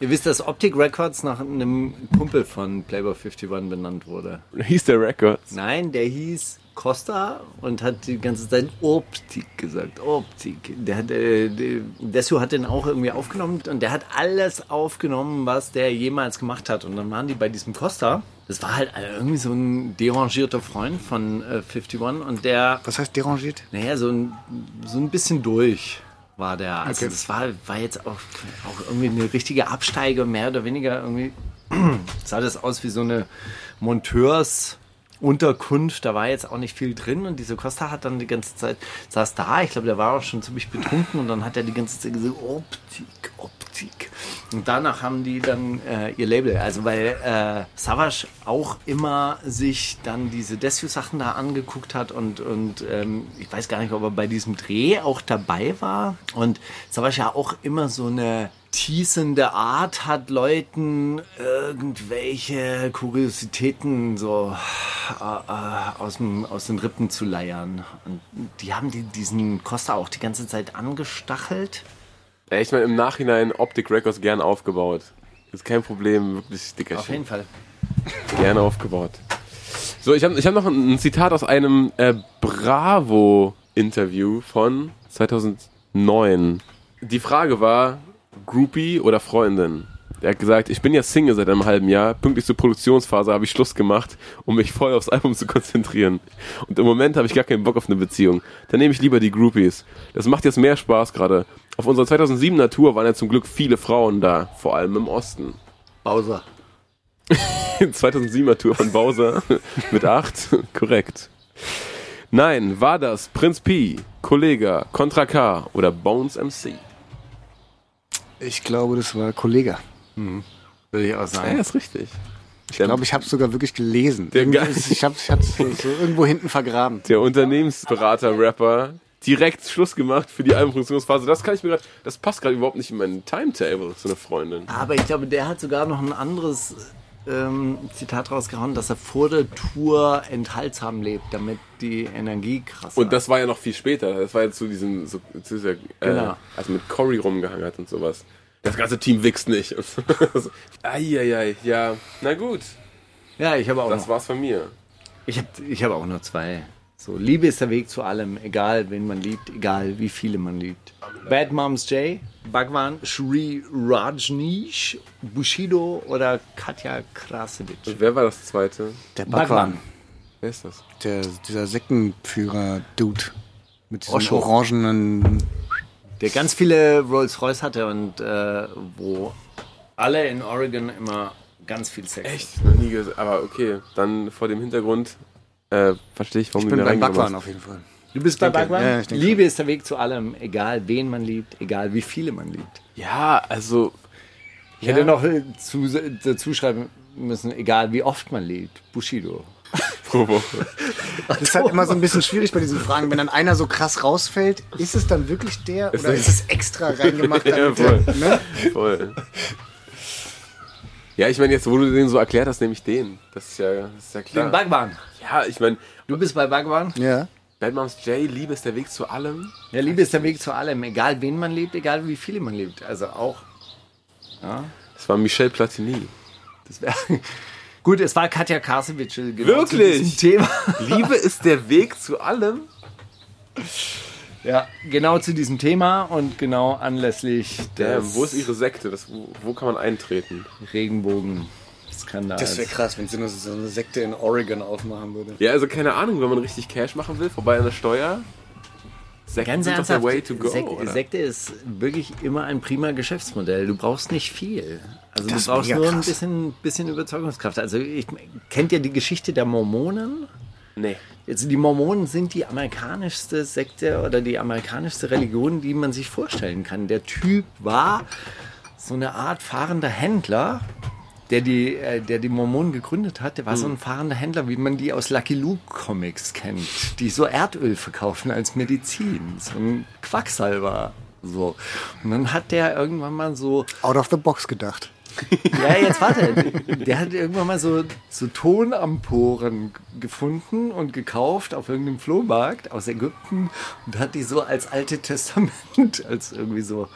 Ihr wisst, dass Optic Records nach einem Kumpel von Playboy 51 benannt wurde. Hieß der Records? Nein, der hieß Costa und hat die ganze Zeit Optik gesagt. Optik. Der hat, äh, der- Desu hat den auch irgendwie aufgenommen und der hat alles aufgenommen, was der jemals gemacht hat. Und dann waren die bei diesem Costa. Das war halt irgendwie so ein derangierter Freund von äh, 51 und der, Was heißt derangiert? naja, so ein, so ein bisschen durch war der. Also Okay. das war, war jetzt auch, auch irgendwie eine richtige Absteige, mehr oder weniger irgendwie [clears throat] sah das aus wie so eine Monteursunterkunft. Da war jetzt auch nicht viel drin und diese Costa hat dann die ganze Zeit, saß da, ich glaube, der war auch schon ziemlich betrunken und dann hat er die ganze Zeit gesagt, Optik, Optik. Und danach haben die dann äh, ihr Label, also weil äh, Savage auch immer sich dann diese Desue-Sachen da angeguckt hat und, und ähm, ich weiß gar nicht, ob er bei diesem Dreh auch dabei war. Und Savage ja auch immer so eine teasende Art hat, Leuten irgendwelche Kuriositäten so äh, äh, aus, dem, aus den Rippen zu leiern. Und die haben die, diesen Costa auch die ganze Zeit angestachelt. Ey, ich meine, im Nachhinein Optic Records gern aufgebaut. Ist kein Problem, wirklich dicker Auf jeden Fall. Gerne aufgebaut. So, ich habe ich hab noch ein, ein Zitat aus einem äh, Bravo-Interview von 2009. Die Frage war, Groupie oder Freundin? Er hat gesagt, ich bin ja Single seit einem halben Jahr. Pünktlich zur Produktionsphase habe ich Schluss gemacht, um mich voll aufs Album zu konzentrieren. Und im Moment habe ich gar keinen Bock auf eine Beziehung. Dann nehme ich lieber die Groupies. Das macht jetzt mehr Spaß gerade. Auf unserer 2007er Tour waren ja zum Glück viele Frauen da, vor allem im Osten. Bowser. [laughs] 2007er Tour von Bowser [laughs] mit 8. [laughs] Korrekt. Nein, war das Prinz P, Kollega, Contra K oder Bones MC? Ich glaube, das war Kollege. Würde ich auch Ja, sagen. ist richtig. Ich glaube, ich habe es sogar wirklich gelesen. Der ist- ich habe es so, so irgendwo hinten vergraben. Der Unternehmensberater-Rapper direkt Schluss gemacht für die Albumproduktionsphase. Das kann ich mir gerade, das passt gerade überhaupt nicht in meinen Timetable zu einer Freundin. Aber ich glaube, der hat sogar noch ein anderes ähm, Zitat rausgehauen, dass er vor der Tour enthaltsam lebt, damit die Energie krass Und das war ja noch viel später. Das war ja zu diesem, so, zu dieser, äh, Genau. also mit Cory rumgehangen hat und sowas. Das ganze Team wächst nicht. [laughs] Eieiei, ja. Na gut, Ja, ich habe auch das noch. war's von mir. Ich habe ich hab auch nur zwei. So, Liebe ist der Weg zu allem, egal wen man liebt, egal wie viele man liebt. Bad Moms J, Bhagwan, Shri Rajneesh, Bushido oder Katja Krasevich. Wer war das zweite? Der Bhagwan. Bhagwan. Wer ist das? Der, dieser Sektenführer-Dude. Mit diesem Osho. orangenen. Der ganz viele Rolls Royce hatte und äh, wo alle in Oregon immer ganz viel Sex Echt? Noch nie gesehen. Aber okay, dann vor dem Hintergrund äh, verstehe ich, warum Ich du bin beim hast. auf jeden Fall. Du bist bei Bhagwan? ja, Liebe ist der Weg zu allem, egal wen man liebt, egal wie viele man liebt. Ja, also. Ich hätte noch äh, zu, dazu schreiben müssen, egal wie oft man liebt. Bushido. [laughs] Pro Woche. Das ist halt immer so ein bisschen schwierig bei diesen Fragen. Wenn dann einer so krass rausfällt, ist es dann wirklich der oder das- ist es extra reingemacht? [laughs] Ja, voll. der, ne? Voll. Ja, ich meine, jetzt, wo du den so erklärt hast, nehme ich den. Das ist ja, das ist ja Den klar. Bhagwan. Ja, ich meine, Du bist bei Bhagwan? Ja. Bad Moms J, Liebe ist der Weg zu allem. Ja, Liebe ist der Weg zu allem, egal wen man liebt, egal wie viele man liebt. Also auch, Das war Michel Platini. das wäre. [laughs] Gut, es war Katja Karsewitsch. Genau Wirklich? Zu diesem Thema. Liebe ist der Weg zu allem? Ja, genau zu diesem Thema und genau anlässlich des wo ist ihre Sekte? Das, wo, wo kann man eintreten? Regenbogen-Skandals. Das wäre krass, wenn sie nur so eine Sekte in Oregon aufmachen würde. Ja, also keine Ahnung, wenn man richtig Cash machen will, vorbei an der Steuer. Sekten Ganz sind doch der way to go, Sek oder? Sekte ist wirklich immer ein prima Geschäftsmodell. Du brauchst nicht viel. Also Das du brauchst nur ein bisschen, bisschen Überzeugungskraft. Also ich kennt ja die Geschichte der Mormonen. Nee. Jetzt, die Mormonen sind die amerikanischste Sekte oder die amerikanischste Religion, die man sich vorstellen kann. Der Typ war so eine Art fahrender Händler, der die, äh, der die Mormonen gegründet hat. Der war so ein fahrender Händler, wie man die aus Lucky Luke Comics kennt, die so Erdöl verkaufen als Medizin. So ein Quacksalber. So. Und dann hat der irgendwann mal so Out of the box gedacht. [laughs] ja, jetzt warte. Der hat irgendwann mal so, so Tonamporen gefunden und gekauft auf irgendeinem Flohmarkt aus Ägypten und hat die so als Alte Testament, [laughs] als irgendwie so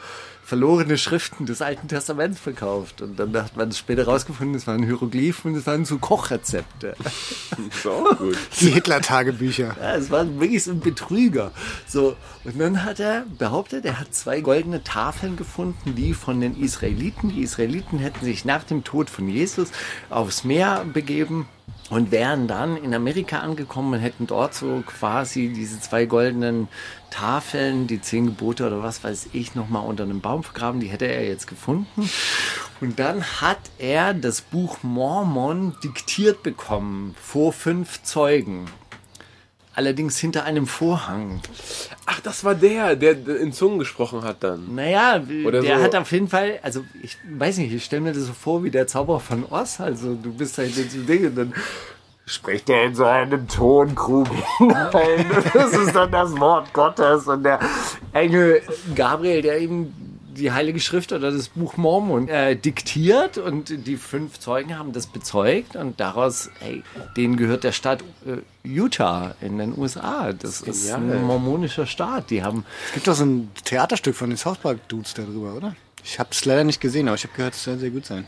verlorene Schriften des Alten Testaments verkauft. Und dann hat man später rausgefunden, es waren Hieroglyphen und es waren so Kochrezepte. [laughs] Auch gut. [laughs] Die Hitler-Tagebücher. Ja, es war wirklich so ein Betrüger. So, und dann hat er behauptet, er hat zwei goldene Tafeln gefunden, die von den Israeliten. Die Israeliten hätten sich nach dem Tod von Jesus aufs Meer begeben und wären dann in Amerika angekommen und hätten dort so quasi diese zwei goldenen Tafeln, die zehn Gebote oder was weiß ich, nochmal unter einem Baum vergraben. Die hätte er jetzt gefunden. Und dann hat er das Buch Mormon diktiert bekommen vor fünf Zeugen. Allerdings hinter einem Vorhang. Ach, das war der, der in Zungen gesprochen hat dann. Naja, Oder der so. hat auf jeden Fall, also ich weiß nicht, ich stelle mir das so vor wie der Zauberer von Oz. Also du bist halt in diesem Ding und dann spricht er in so einem Tonkrug hinein. Das ist dann das Wort Gottes und der Engel Gabriel, der eben die Heilige Schrift oder das Buch Mormon äh, diktiert und die fünf Zeugen haben das bezeugt und daraus, hey, denen gehört der Staat äh, Utah in den USA. Das ist genial. ein mormonischer Staat. Die haben Es gibt doch so ein Theaterstück von den South Park Dudes darüber, oder? Ich habe es leider nicht gesehen, aber ich habe gehört, es soll sehr gut sein.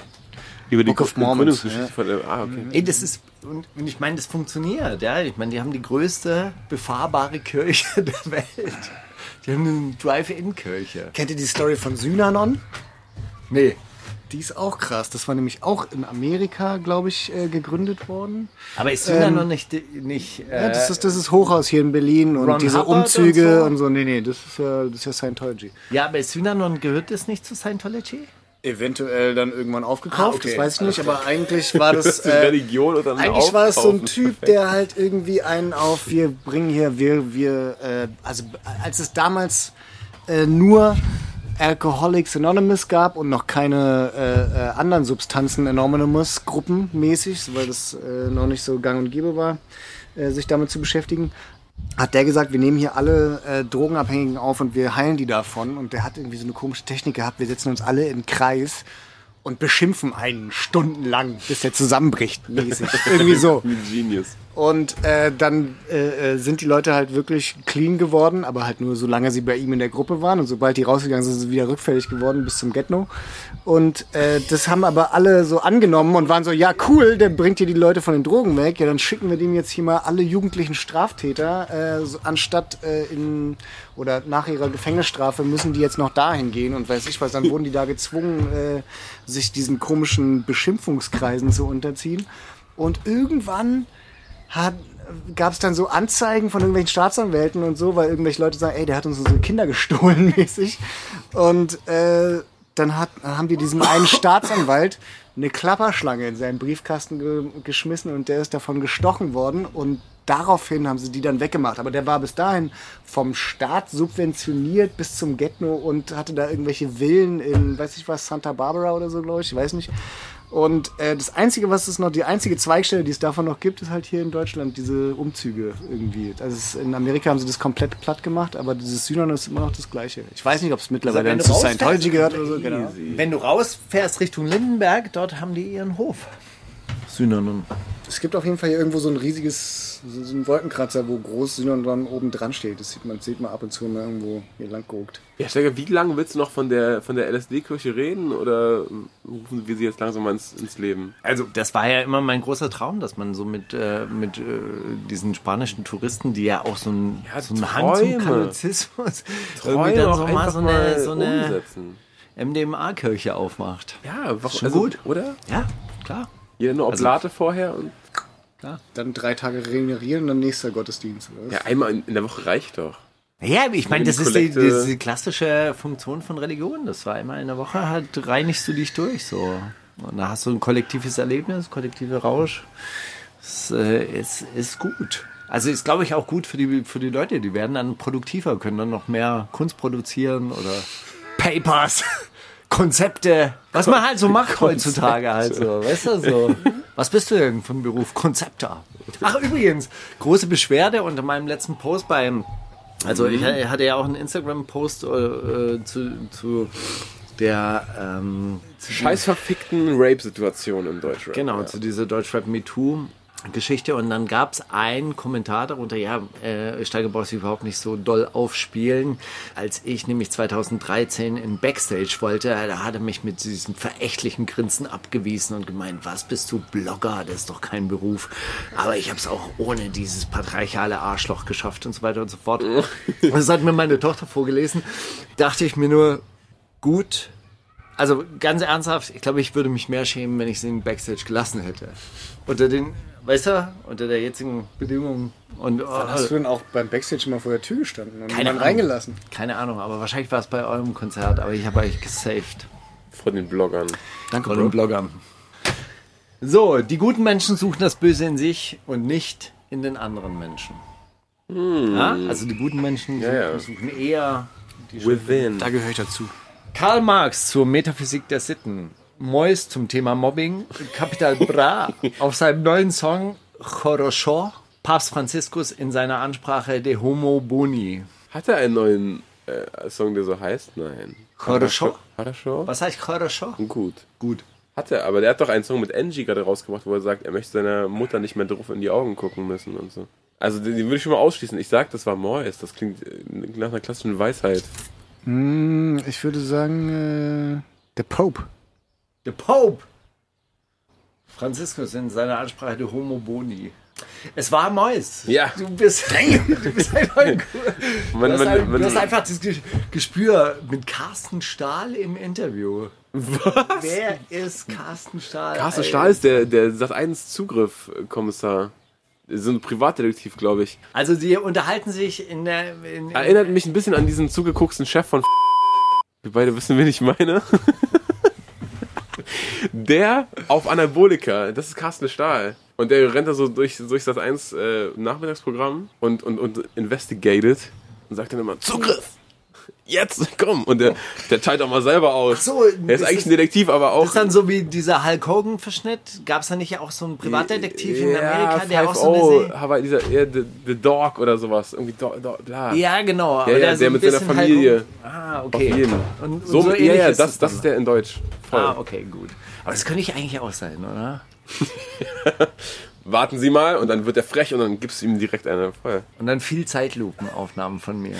Über die Book of Mormon, Gründungsgeschichte ja. von Ah, okay. Ey, das ist, und, und ich meine, das funktioniert, ja. Ich meine, die haben die größte befahrbare Kirche [laughs] der Welt. Die haben eine Drive-In-Kirche. Kennt ihr die Story von Synanon? Nee. Die ist auch krass. Das war nämlich auch in Amerika, glaube ich, äh, gegründet worden. Aber ist Sünder noch nicht, nicht Ähm, Ja, äh, das ist das ist Hochhaus hier in Berlin und Ron diese Hubbard Umzüge und und so? so. Nee, nee, das ist ja, das ist ja Scientology. ja, aber Synanon gehört das nicht zu Scientology? Eventuell dann irgendwann aufgekauft, Ah, okay. das weiß ich nicht, aber eigentlich war [laughs] das. Das Äh, Religion dann Eigentlich war es so ein. Typ, der halt irgendwie einen auf, wir bringen hier, wir, wir, äh, also als es damals äh, nur Alcoholics Anonymous gab und noch keine äh, äh, anderen Substanzen Anonymous Gruppen mäßig, weil das äh, noch nicht so gang und gäbe war, äh, sich damit zu beschäftigen, hat der gesagt, wir nehmen hier alle äh, Drogenabhängigen auf und wir heilen die davon. Und der hat irgendwie so eine komische Technik gehabt, wir setzen uns alle in den Kreis und beschimpfen einen stundenlang, bis der zusammenbricht, mäßig. [laughs] irgendwie so. Genius. Und äh, dann äh, äh, sind die Leute halt wirklich clean geworden, aber halt nur solange sie bei ihm in der Gruppe waren. Und sobald die rausgegangen sind, sind sie wieder rückfällig geworden bis zum Get-No. Und äh, das haben aber alle so angenommen und waren so, ja cool, der bringt hier die Leute von den Drogen weg. Ja, dann schicken wir dem jetzt hier mal alle jugendlichen Straftäter, äh, so, anstatt äh, in oder nach ihrer Gefängnisstrafe müssen die jetzt noch dahin gehen und weiß ich was. Dann wurden die da gezwungen, äh, sich diesen komischen Beschimpfungskreisen zu unterziehen. Und irgendwann gab es dann so Anzeigen von irgendwelchen Staatsanwälten und so, weil irgendwelche Leute sagen, ey, der hat uns unsere Kinder gestohlen [laughs] mäßig. Und äh, dann hat, haben die diesem einen Staatsanwalt eine Klapperschlange in seinen Briefkasten ge geschmissen und der ist davon gestochen worden und daraufhin haben sie die dann weggemacht. Aber der war bis dahin vom Staat subventioniert bis zum Getno und hatte da irgendwelche Villen in, weiß ich was, Santa Barbara oder so, glaube ich, ich weiß nicht. Und äh, das Einzige, was es noch, die einzige Zweigstelle, die es davon noch gibt, ist halt hier in Deutschland, diese Umzüge irgendwie. Also es, in Amerika haben sie das komplett platt gemacht, aber dieses Synon ist immer noch das Gleiche. Ich weiß nicht, ob es mittlerweile wenn dann du zu Scientology gehört oder so. Genau. Wenn du rausfährst Richtung Lindenberg, dort haben die ihren Hof. Synonym. Es gibt auf jeden Fall hier irgendwo so ein riesiges, so so ein Wolkenkratzer, wo groß Synon dann oben dran steht. Das sieht man, sieht man ab und zu mal irgendwo hier lang geguckt. Ja, Steiger, wie lange willst du noch von der, von der LSD-Kirche reden oder rufen wir sie jetzt langsam mal ins, ins Leben? Also, das war ja immer mein großer Traum, dass man so mit, äh, mit äh, diesen spanischen Touristen, die ja auch so ein, Ja, so einen Hang zum Träume. Katholizismus, irgendwie dann so mal so eine, mal so eine. MDMA-Kirche aufmacht. Ja, warum, schon also, gut. Oder? Ja, klar. Jeder eine Also- Oblate vorher und Dann drei Tage regenerieren und dann nächster Gottesdienst. Ja, einmal in, in der Woche reicht doch. Ja, ich meine, die das ist die, diese klassische Funktion von Religion. Das war einmal in der Woche, halt reinigst du dich durch so. Und da hast du ein kollektives Erlebnis, kollektiver Rausch. Es äh, ist, ist gut. Also ist, glaube ich, auch gut für die, für die Leute. Die werden dann produktiver, können dann noch mehr Kunst produzieren oder Papers, [laughs] Konzepte, was man halt so macht heutzutage halt so. Weißt du so? Was bist du denn von Beruf? Konzepter. Ach, übrigens, große Beschwerde unter meinem letzten Post beim, also ich hatte ja auch einen Instagram-Post äh, zu, zu der, ähm, Scheiß verfickten Rape-Situation im Deutschrap. Genau, Ja. zu dieser Deutschrap MeToo. Geschichte und dann gab es einen Kommentar darunter, ja, äh, Steiger braucht sich überhaupt nicht so doll aufspielen. Als ich nämlich 2013 in Backstage wollte, da hat er mich mit diesem verächtlichen Grinsen abgewiesen und gemeint, was bist du Blogger, das ist doch kein Beruf. Aber ich habe es auch ohne dieses patriarchale Arschloch geschafft und so weiter und so fort. [laughs] das hat mir meine Tochter vorgelesen. Dachte ich mir nur, gut, also ganz ernsthaft, ich glaube, ich würde mich mehr schämen, wenn ich sie in Backstage gelassen hätte. Unter den, weißt du, unter der jetzigen Bedingungen. Und, Wann hast du denn auch beim Backstage immer vor der Tür gestanden und Keine jemanden Ahnung. reingelassen? keine Ahnung, aber wahrscheinlich war es bei eurem Konzert, aber ich habe euch gesaved. Von den Bloggern. Danke, Von den Bloggern. So, die guten Menschen suchen das Böse in sich und nicht in den anderen Menschen. Ja? Also die guten Menschen Ja, ja. suchen eher die Within. Da gehöre ich dazu. Karl Marx zur Metaphysik der Sitten, Mois zum Thema Mobbing, Capital Bra [laughs] auf seinem neuen Song Chorosho, Papst Franziskus in seiner Ansprache De Homo Boni. Hat er einen neuen äh, Song, der so heißt? Nein. Chorosho? Schon? Was heißt Chorosho? Gut. Gut. Hat er, aber der hat doch einen Song mit Angie gerade rausgebracht, wo er sagt, er möchte seiner Mutter nicht mehr drauf in die Augen gucken müssen und so. Also den, den würde ich schon mal ausschließen. Ich sag, das war Mois. Das klingt äh, nach einer klassischen Weisheit. Hm, ich würde sagen, äh, der Pope. The Pope. Franziskus in seiner Ansprache De Homo Boni. Es war Mois. Ja. Du bist, [laughs] [laughs] du bist einfach ein Du Man, hast, man, ein, man, du hast einfach das Ge- Gespür mit Carsten Stahl im Interview. Was? Wer ist Carsten Stahl? Carsten Ey. Stahl ist der, der Sat 1 Zugriff-Kommissar. So ein Privatdetektiv, glaube ich. Also sie unterhalten sich in der... In, Erinnert mich ein bisschen an diesen zugegucksten Chef von Wir beide wissen, wen ich meine. [laughs] Der auf Anabolika, das ist Carsten Stahl. Und der rennt da so durch, durch das 1 äh, Nachmittagsprogramm und, und, und investigated und sagt dann immer, Zugriff! Jetzt, komm! Und der, der teilt auch mal selber aus. so, er ist ist eigentlich ein Detektiv, aber auch. ist dann so wie dieser Hulk Hogan-Verschnitt. Gab es da nicht auch so einen Privatdetektiv in Amerika, der auch so eine 5-0, Serie... Hawaii, dieser, ja, the, the Dog oder sowas. Irgendwie, do, do, bla. Ja, genau. aber ja, der, mit seiner Familie. Ah, okay. Auf jeden. Und, und So, so, ja, ja, ist das, es das ist der in Deutsch. Voll. Ah, okay, gut. Aber das könnte ich eigentlich auch sein, oder? [laughs] Warten Sie mal und dann wird er frech und dann gibst du ihm direkt eine. Voll. Und dann viel Zeitlupenaufnahmen von mir.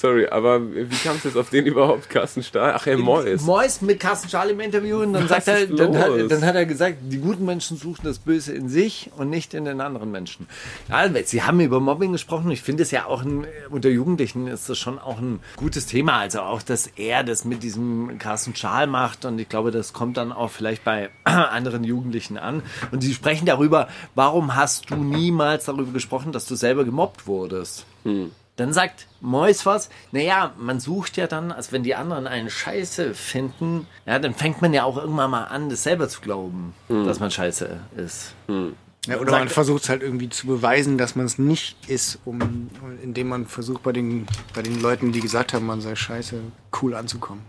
Sorry, aber wie kam es jetzt auf den überhaupt, Carsten Stahl? Ach, Herr Mois. Mois mit Carsten Stahl im Interview und dann sagt er, dann hat, dann hat er gesagt, die guten Menschen suchen das Böse in sich und nicht in den anderen Menschen. Ja, Sie haben über Mobbing gesprochen. Ich finde es ja auch ein, unter Jugendlichen ist das schon auch ein gutes Thema. Also auch, dass er das mit diesem Carsten Stahl macht und ich glaube, das kommt dann auch vielleicht bei [clears throat] anderen Jugendlichen an. Und sie sprechen darüber, warum hast du niemals darüber gesprochen, dass du selber gemobbt wurdest? Dann sagt Mois was, naja, man sucht ja dann, als wenn die anderen einen Scheiße finden, ja, dann fängt man ja auch irgendwann mal an, das selber zu glauben, dass man Scheiße ist. Ja, oder man versucht es halt irgendwie zu beweisen, dass man es nicht ist, um, indem man versucht, bei den, bei den Leuten, die gesagt haben, man sei scheiße, cool anzukommen.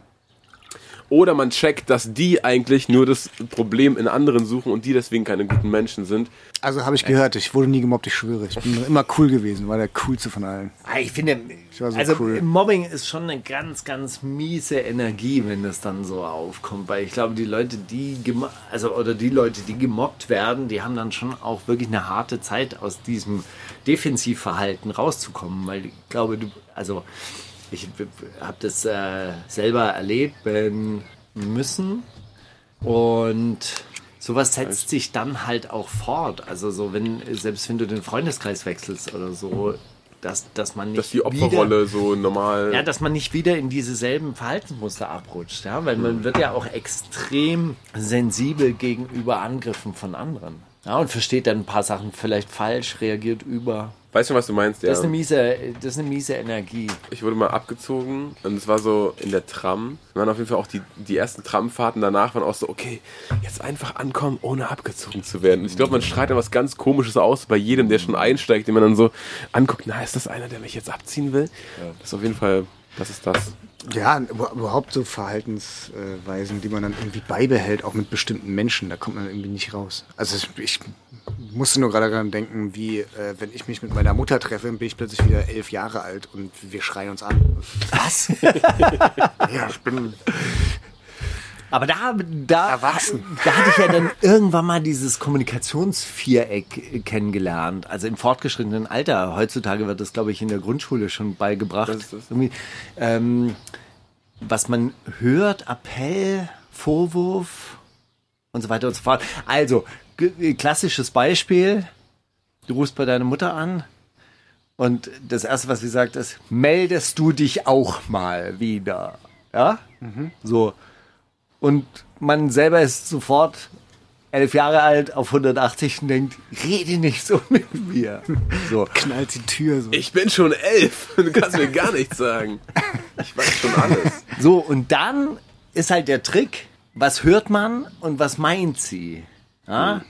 Oder man checkt, dass die eigentlich nur das Problem in anderen suchen und die deswegen keine guten Menschen sind. Also habe ich gehört, ich wurde nie gemobbt, ich schwöre. Ich bin immer cool gewesen, war der coolste von allen. Ah, Ich finde, war so also cool. Mobbing ist schon eine ganz, ganz miese Energie, wenn das dann so aufkommt, weil ich glaube, die Leute, die also oder die Leute, die gemobbt werden, die haben dann schon auch wirklich eine harte Zeit aus diesem Defensivverhalten rauszukommen, weil ich glaube, du, also ich habe das äh, selber erleben müssen und sowas setzt sich dann halt auch fort. Also so wenn selbst wenn du den Freundeskreis wechselst oder so, dass, dass man nicht Dass die Opferrolle so normal. wieder, ja, dass man nicht wieder in diese selben Verhaltensmuster abrutscht, ja, weil man wird ja auch extrem sensibel gegenüber Angriffen von anderen. Ja, und versteht dann ein paar Sachen vielleicht falsch, reagiert über. Weißt du, was du meinst? Ja. Das ist eine miese, das ist eine miese Energie. Ich wurde mal abgezogen und es war so in der Tram. Wir waren auf jeden Fall auch die, die ersten Tramfahrten danach waren auch so, okay, jetzt einfach ankommen, ohne abgezogen zu werden. Und ich glaube, man strahlt dann was ganz Komisches aus bei jedem, der schon einsteigt, den man dann so anguckt, na, ist das einer, der mich jetzt abziehen will? Das ist auf jeden Fall, das ist das. Ja, über- überhaupt so Verhaltensweisen, die man dann irgendwie beibehält, auch mit bestimmten Menschen, da kommt man irgendwie nicht raus. Also ich, ich musste nur gerade daran denken, wie äh, wenn ich mich mit meiner Mutter treffe, bin ich plötzlich wieder elf Jahre alt und wir schreien uns an. Was? ja, ich bin Aber da, da, Erwachsen. da hatte ich ja dann irgendwann mal dieses Kommunikationsviereck äh, kennengelernt. Also im fortgeschrittenen Alter. Heutzutage wird das, glaube ich, in der Grundschule schon beigebracht. Das? Irgendwie, ähm, was man hört, Appell, Vorwurf und so weiter und so fort. Also, g- klassisches Beispiel. Du rufst bei deiner Mutter an und das erste, was sie sagt, ist, meldest du dich auch mal wieder? Ja? So. Und man selber ist sofort elf Jahre alt auf 180 und denkt, rede nicht so mit mir. So. [laughs] knallt die Tür so. Ich bin schon elf, du kannst mir gar nichts sagen. Ich weiß schon alles. So, und dann ist halt der Trick, was hört man und was meint sie? Ja?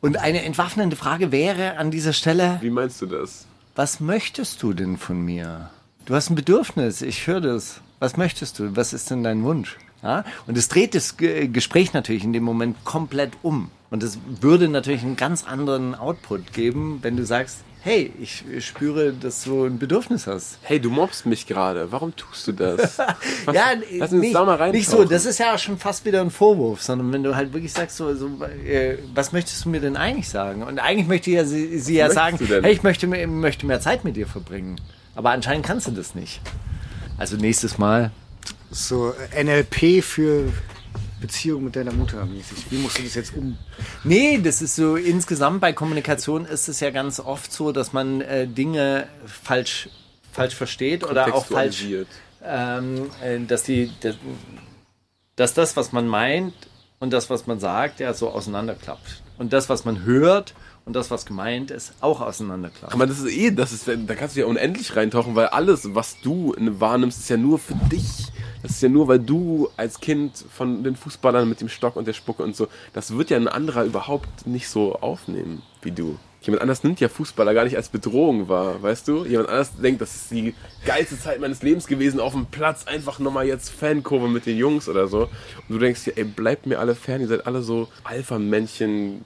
Und eine entwaffnende Frage wäre an dieser Stelle, Wie meinst du das? was möchtest du denn von mir? Du hast ein Bedürfnis, ich höre das. Was möchtest du? Was ist denn dein Wunsch? Ja? Und es dreht das Ge- Gespräch natürlich in dem Moment komplett um. Und es würde natürlich einen ganz anderen Output geben, wenn du sagst, hey, ich spüre, dass du ein Bedürfnis hast. Hey, du mobst mich gerade. Warum tust du das? Was, [laughs] ja, lass uns nicht, da mal rein. nicht so, das ist ja schon fast wieder ein Vorwurf, sondern wenn du halt wirklich sagst, so, so äh, was möchtest du mir denn eigentlich sagen? Und eigentlich möchte ja sie, sie ja sagen, hey, ich möchte, mehr- möchte mehr Zeit mit dir verbringen. Aber anscheinend kannst du das nicht. Also nächstes Mal. So NLP für Beziehung mit deiner Mutter mäßig. Wie musst du das jetzt um? Nee, das ist so, insgesamt bei Kommunikation ist es ja ganz oft so, dass man äh, Dinge falsch, falsch versteht oder auch falsch ähm, äh, dass die, dass, dass das, was man meint und das, was man sagt, ja so auseinanderklappt. Und das, was man hört und das, was gemeint ist, auch auseinanderklappt. Aber das ist eh, das ist, da kannst du ja unendlich reintauchen, weil alles, was du wahrnimmst, ist ja nur für dich. Das ist ja nur, weil du als Kind von den Fußballern mit dem Stock und der Spucke und so, das wird ja ein anderer überhaupt nicht so aufnehmen wie du. Jemand anders nimmt ja Fußballer gar nicht als Bedrohung wahr, weißt du? Jemand anders denkt, das ist die geilste Zeit meines Lebens gewesen, auf dem Platz einfach nochmal jetzt Fankurve mit den Jungs oder so. Und du denkst dir, ey, bleibt mir alle fern, ihr seid alle so Alpha-Männchen.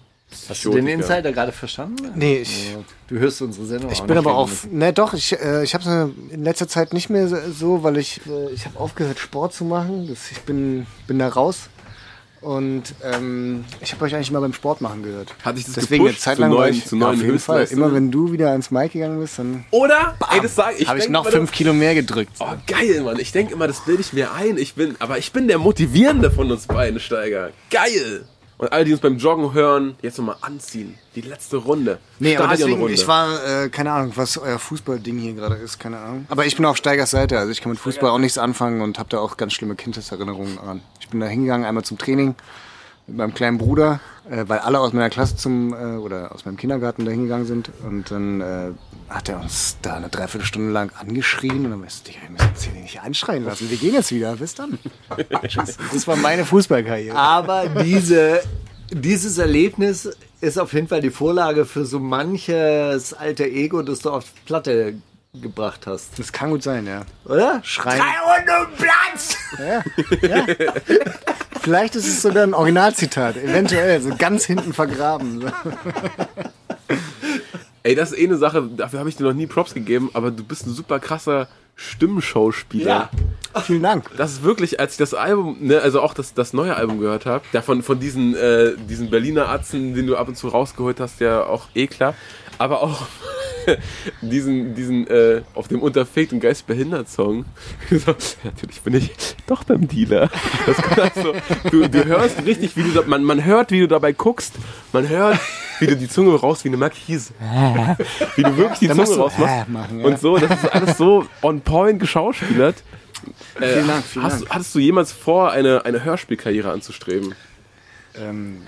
Hast du den Insider gerade verstanden? Nee, ich, Du hörst unsere Sendung ich auch bin nicht aber auch. Ne, doch, ich, äh, ich habe es in letzter Zeit nicht mehr so, weil ich, äh, ich habe aufgehört, Sport zu machen. Das, ich bin, bin da raus. Und ähm, ich habe euch eigentlich mal beim Sport machen gehört. Hat dich das Deswegen gepusht eine Zeit zu lang war neuen- ich, zu neuen auf jeden Fall. Immer wenn du wieder ans Mike gegangen bist, dann Oder? Ey, das sag ich. habe ich noch fünf Kilo mehr gedrückt. Oh, geil, Mann. Ich denke immer, das bilde ich mir ein. Ich bin, aber ich bin der Motivierende von uns beiden, Steiger. Geil! Und alle, die uns beim Joggen hören, jetzt nochmal anziehen. Die letzte Runde. Nee, aber deswegen, ich war, äh, keine Ahnung, was euer Fußballding hier gerade ist, keine Ahnung. Aber ich bin auf Steigers Seite, also ich kann mit Fußball auch nichts anfangen und habe da auch ganz schlimme Kindheitserinnerungen an. Ich bin da hingegangen, einmal zum Training mit meinem kleinen Bruder, äh, weil alle aus meiner Klasse zum, äh, oder aus meinem Kindergarten da hingegangen sind. Und dann äh, hat er uns da eine Dreiviertelstunde lang angeschrien und dann weißt du, wir müssen uns hier nicht anschreien lassen. Wir gehen jetzt wieder, bis dann. [laughs] Tschüss. das war meine Fußballkarriere. Aber diese, dieses Erlebnis ist auf jeden Fall die Vorlage für so manches alter Ego, das du auf Platte gebracht hast. Das kann gut sein, ja. Oder? Schreien. Runden Platz! Vielleicht ist es sogar ein Originalzitat, eventuell, so ganz hinten vergraben. Ey, das ist eh eine Sache, dafür habe ich dir noch nie Props gegeben, aber du bist ein super krasser Stimmschauspieler. Ja. Vielen Dank. Das ist wirklich, als ich das Album, ne, also auch das, das neue Album gehört habe, davon von diesen, äh, diesen Berliner Atzen, den du ab und zu rausgeholt hast, ja auch eh klar. Aber auch [laughs] diesen, diesen äh, auf dem Unterfegt und Geist behindert Song. [laughs] so, natürlich bin ich doch beim Dealer. Das ist so, du, du hörst richtig, wie du da, man, man hört, wie du dabei guckst, man hört, wie du die Zunge raus wie eine Markise. Wie du wirklich die Zunge rausmachst. äh machen, ja. Und so, das ist alles so on point geschauspielert. Äh, Vielen Dank, vielen hast, Dank. Hattest du jemals vor, eine, eine Hörspielkarriere anzustreben? Ähm,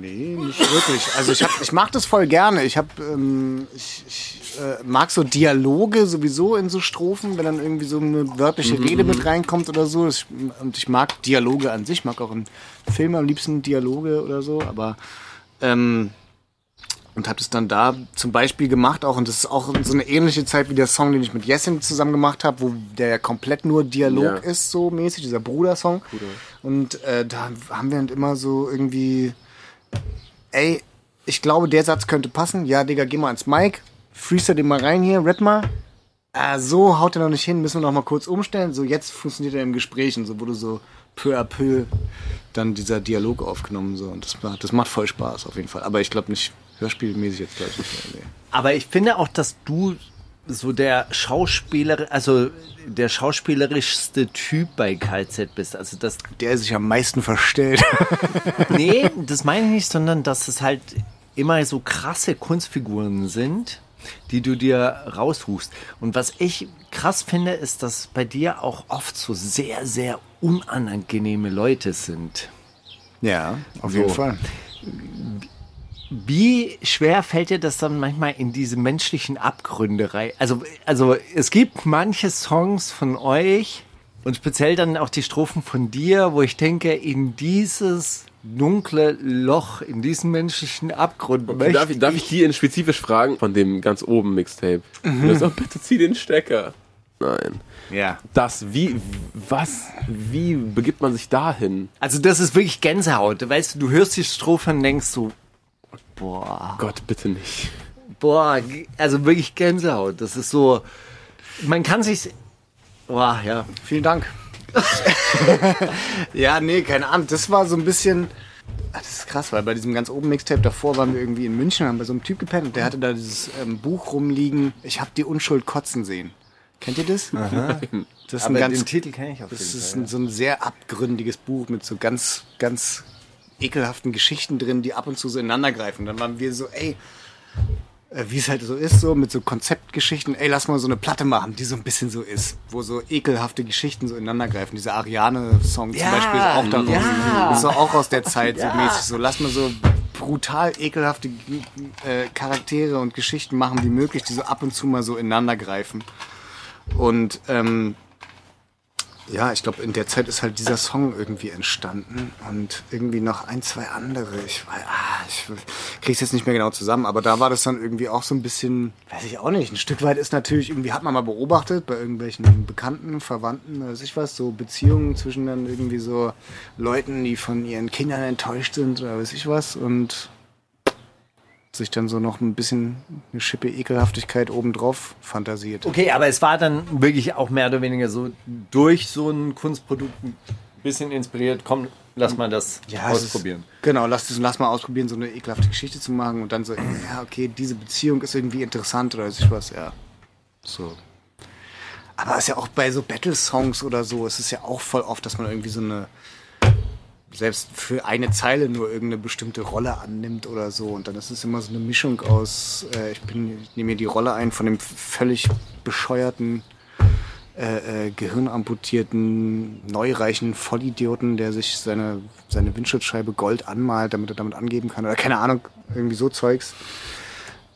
nee, nicht wirklich. Also ich, hab, ich mag das voll gerne. Ich, hab, ähm, ich, ich äh, mag so Dialoge sowieso in so Strophen, wenn dann irgendwie so eine wörtliche Rede mit reinkommt oder so. Ich, und ich mag Dialoge an sich, mag auch in Filmen am liebsten Dialoge oder so, aber ähm, und habe das dann da zum Beispiel gemacht auch und das ist auch so eine ähnliche Zeit wie der Song, den ich mit Jessin zusammen gemacht habe, wo der ja komplett nur Dialog Ja. ist so mäßig, dieser Bruder-Song. Und äh, da haben wir halt immer so irgendwie, ey, ich glaube, der Satz könnte passen. Ja, Digga, geh mal ans Mic, freestyle den mal rein hier, rap mal. Ah, so haut er noch nicht hin, müssen wir noch mal kurz umstellen. So, jetzt funktioniert er im Gespräch und so wurde so peu à peu dann dieser Dialog aufgenommen. So. Und das, macht- das macht voll Spaß auf jeden Fall. Aber ich glaube nicht hörspielmäßig jetzt gleich nicht mehr. Nee. Aber ich finde auch, dass du so der Schauspieler, also der schauspielerischste Typ bei KZ bist. Also das, Der sich am meisten verstellt. [laughs] nee, [laughs] das meine ich nicht, sondern dass es halt immer so krasse Kunstfiguren sind, die du dir raussuchst. Und was ich krass finde, ist, dass bei dir auch oft so sehr, sehr unangenehme Leute sind. ja, auf So. jeden Fall. Wie schwer fällt dir das dann manchmal in diese menschlichen Abgründe rein? Also, also es gibt manche Songs von euch und speziell dann auch die Strophen von dir, wo ich denke, in dieses dunkle Loch, in diesen menschlichen Abgrund möchte Darf ich, darf ich die in spezifisch fragen von dem ganz oben Mixtape? Mhm. So, bitte zieh den Stecker. Nein. Ja. Das, wie, was, wie begibt man sich dahin? Also das ist wirklich Gänsehaut. Weißt du, du hörst die Strophe und denkst so, boah, Gott, bitte nicht. boah, also wirklich Gänsehaut. Das ist so, man kann sich, boah, ja. Vielen Dank. [laughs] ja, nee, keine Ahnung. Das war so ein bisschen. Ah, Das ist krass, weil bei diesem ganz oben Mixtape davor waren wir irgendwie in München, haben bei so einem Typ gepennt und der hatte da dieses ähm, Buch rumliegen. Ich hab die Unschuld kotzen sehen. Kennt ihr das? Das ist ein Aber ganz, den Titel kenne ich auf jeden das ist Fall. ein, so ein sehr abgründiges Buch mit so ganz, ganz ekelhaften Geschichten drin, die ab und zu so ineinander greifen. Dann waren wir so, ey, äh, wie es halt so ist, so mit so Konzeptgeschichten, ey, lass mal so eine Platte machen, die so ein bisschen so ist, wo so ekelhafte Geschichten so ineinander greifen. Dieser Ariane-Song Ja, zum Beispiel ist auch daraus. ja. Ist auch aus der Zeit Ja. so mäßig so. Lass mal so brutal ekelhafte äh, Charaktere und Geschichten machen wie möglich, die so ab und zu mal so ineinander greifen. Und ähm, ja, ich glaube, in der Zeit ist halt dieser Song irgendwie entstanden und irgendwie noch ein, zwei andere. Ich, weiß- ah, ich krieg's jetzt nicht mehr genau zusammen, aber da war das dann irgendwie auch so ein bisschen, weiß ich auch nicht. Ein Stück weit ist natürlich irgendwie, hat man mal beobachtet bei irgendwelchen Bekannten, Verwandten, weiß ich was, so Beziehungen zwischen dann irgendwie so Leuten, die von ihren Kindern enttäuscht sind oder weiß ich was und sich dann so noch ein bisschen eine Schippe Ekelhaftigkeit obendrauf fantasiert. Okay, aber es war dann wirklich auch mehr oder weniger so durch so ein Kunstprodukt ein bisschen inspiriert. Komm, lass mal das Ja, ausprobieren. Ist, genau, lass, das, lass mal ausprobieren, so eine ekelhafte Geschichte zu machen und dann so, ja, okay, diese Beziehung ist irgendwie interessant oder weiß ich was, ja. So. Aber es ist ja auch bei so Battle-Songs oder so, es ist ja auch voll oft, dass man irgendwie so eine, selbst für eine Zeile nur irgendeine bestimmte Rolle annimmt oder so. Und dann ist es immer so eine Mischung aus, äh, ich, bin, ich nehme mir die Rolle ein von dem völlig bescheuerten äh, äh, gehirnamputierten, neureichen Vollidioten, der sich seine, seine Windschutzscheibe Gold anmalt, damit er damit angeben kann. Oder keine Ahnung, irgendwie so Zeugs.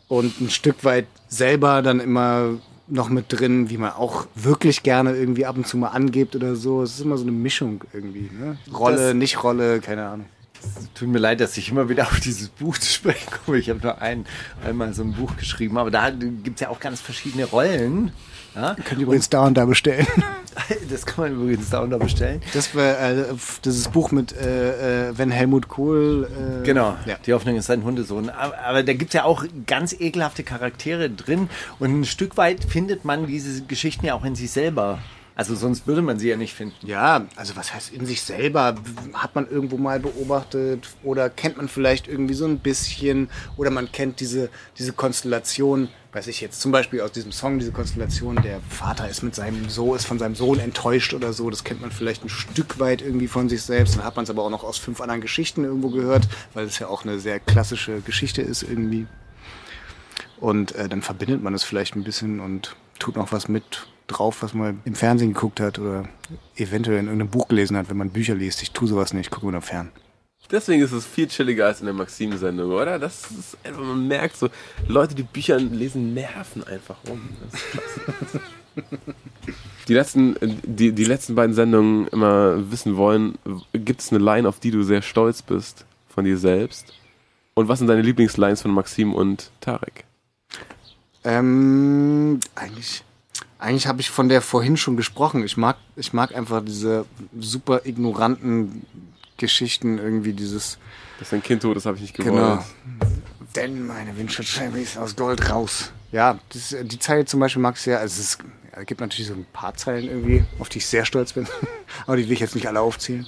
Und ein Stück weit selber dann immer noch mit drin, wie man auch wirklich gerne irgendwie ab und zu mal angibt oder so. Es ist immer so eine Mischung irgendwie. Ne? Rolle, Das- nicht Rolle, keine Ahnung. Tut mir leid, dass ich immer wieder auf dieses Buch zu sprechen komme. Ich habe nur ein, einmal so ein Buch geschrieben, aber da gibt es ja auch ganz verschiedene Rollen. Ja? Könnt ihr übrigens da und da bestellen. [laughs] Das kann man übrigens da und da bestellen. Das war äh, dieses Buch mit äh, äh, wenn Helmut Kohl. Äh, Genau, Ja. die Hoffnung ist ein Hundesohn. Aber, aber da gibt es ja auch ganz ekelhafte Charaktere drin und ein Stück weit findet man diese Geschichten ja auch in sich selber. Also sonst würde man sie ja nicht finden. Ja, also was heißt in sich selber? Hat man irgendwo mal beobachtet oder kennt man vielleicht irgendwie so ein bisschen oder man kennt diese, diese Konstellation, weiß ich jetzt zum Beispiel aus diesem Song, diese Konstellation, der Vater ist mit seinem Sohn, ist von seinem Sohn enttäuscht oder so, das kennt man vielleicht ein Stück weit irgendwie von sich selbst, dann hat man es aber auch noch aus fünf anderen Geschichten irgendwo gehört, weil es ja auch eine sehr klassische Geschichte ist irgendwie. Und äh, dann verbindet man es vielleicht ein bisschen und tut noch was mit drauf, was man im Fernsehen geguckt hat oder eventuell in irgendeinem Buch gelesen hat, wenn man Bücher liest. Ich tue sowas nicht, ich gucke nur fern. Deswegen ist es viel chilliger als in der Maxim-Sendung, oder? Das ist einfach, man merkt so, Leute, die Bücher lesen, nerven einfach rum. Das ist klasse. Die letzten, die, die letzten beiden Sendungen immer wissen wollen, gibt es eine Line, auf die du sehr stolz bist von dir selbst? Und was sind deine Lieblingslines von Maxim und Tarek? Ähm, eigentlich, eigentlich habe ich von der vorhin schon gesprochen. Ich mag, ich mag einfach diese super ignoranten Geschichten, irgendwie dieses. Dass dein Kind tot ist, habe ich nicht gewollt. Genau. Denn meine Windschutzscheibe ist aus Gold raus. Ja, das, die Zeile zum Beispiel mag ich sehr. Also es ist, es gibt natürlich so ein paar Zeilen irgendwie, auf die ich sehr stolz bin. [laughs] Aber die will ich jetzt nicht alle aufzählen.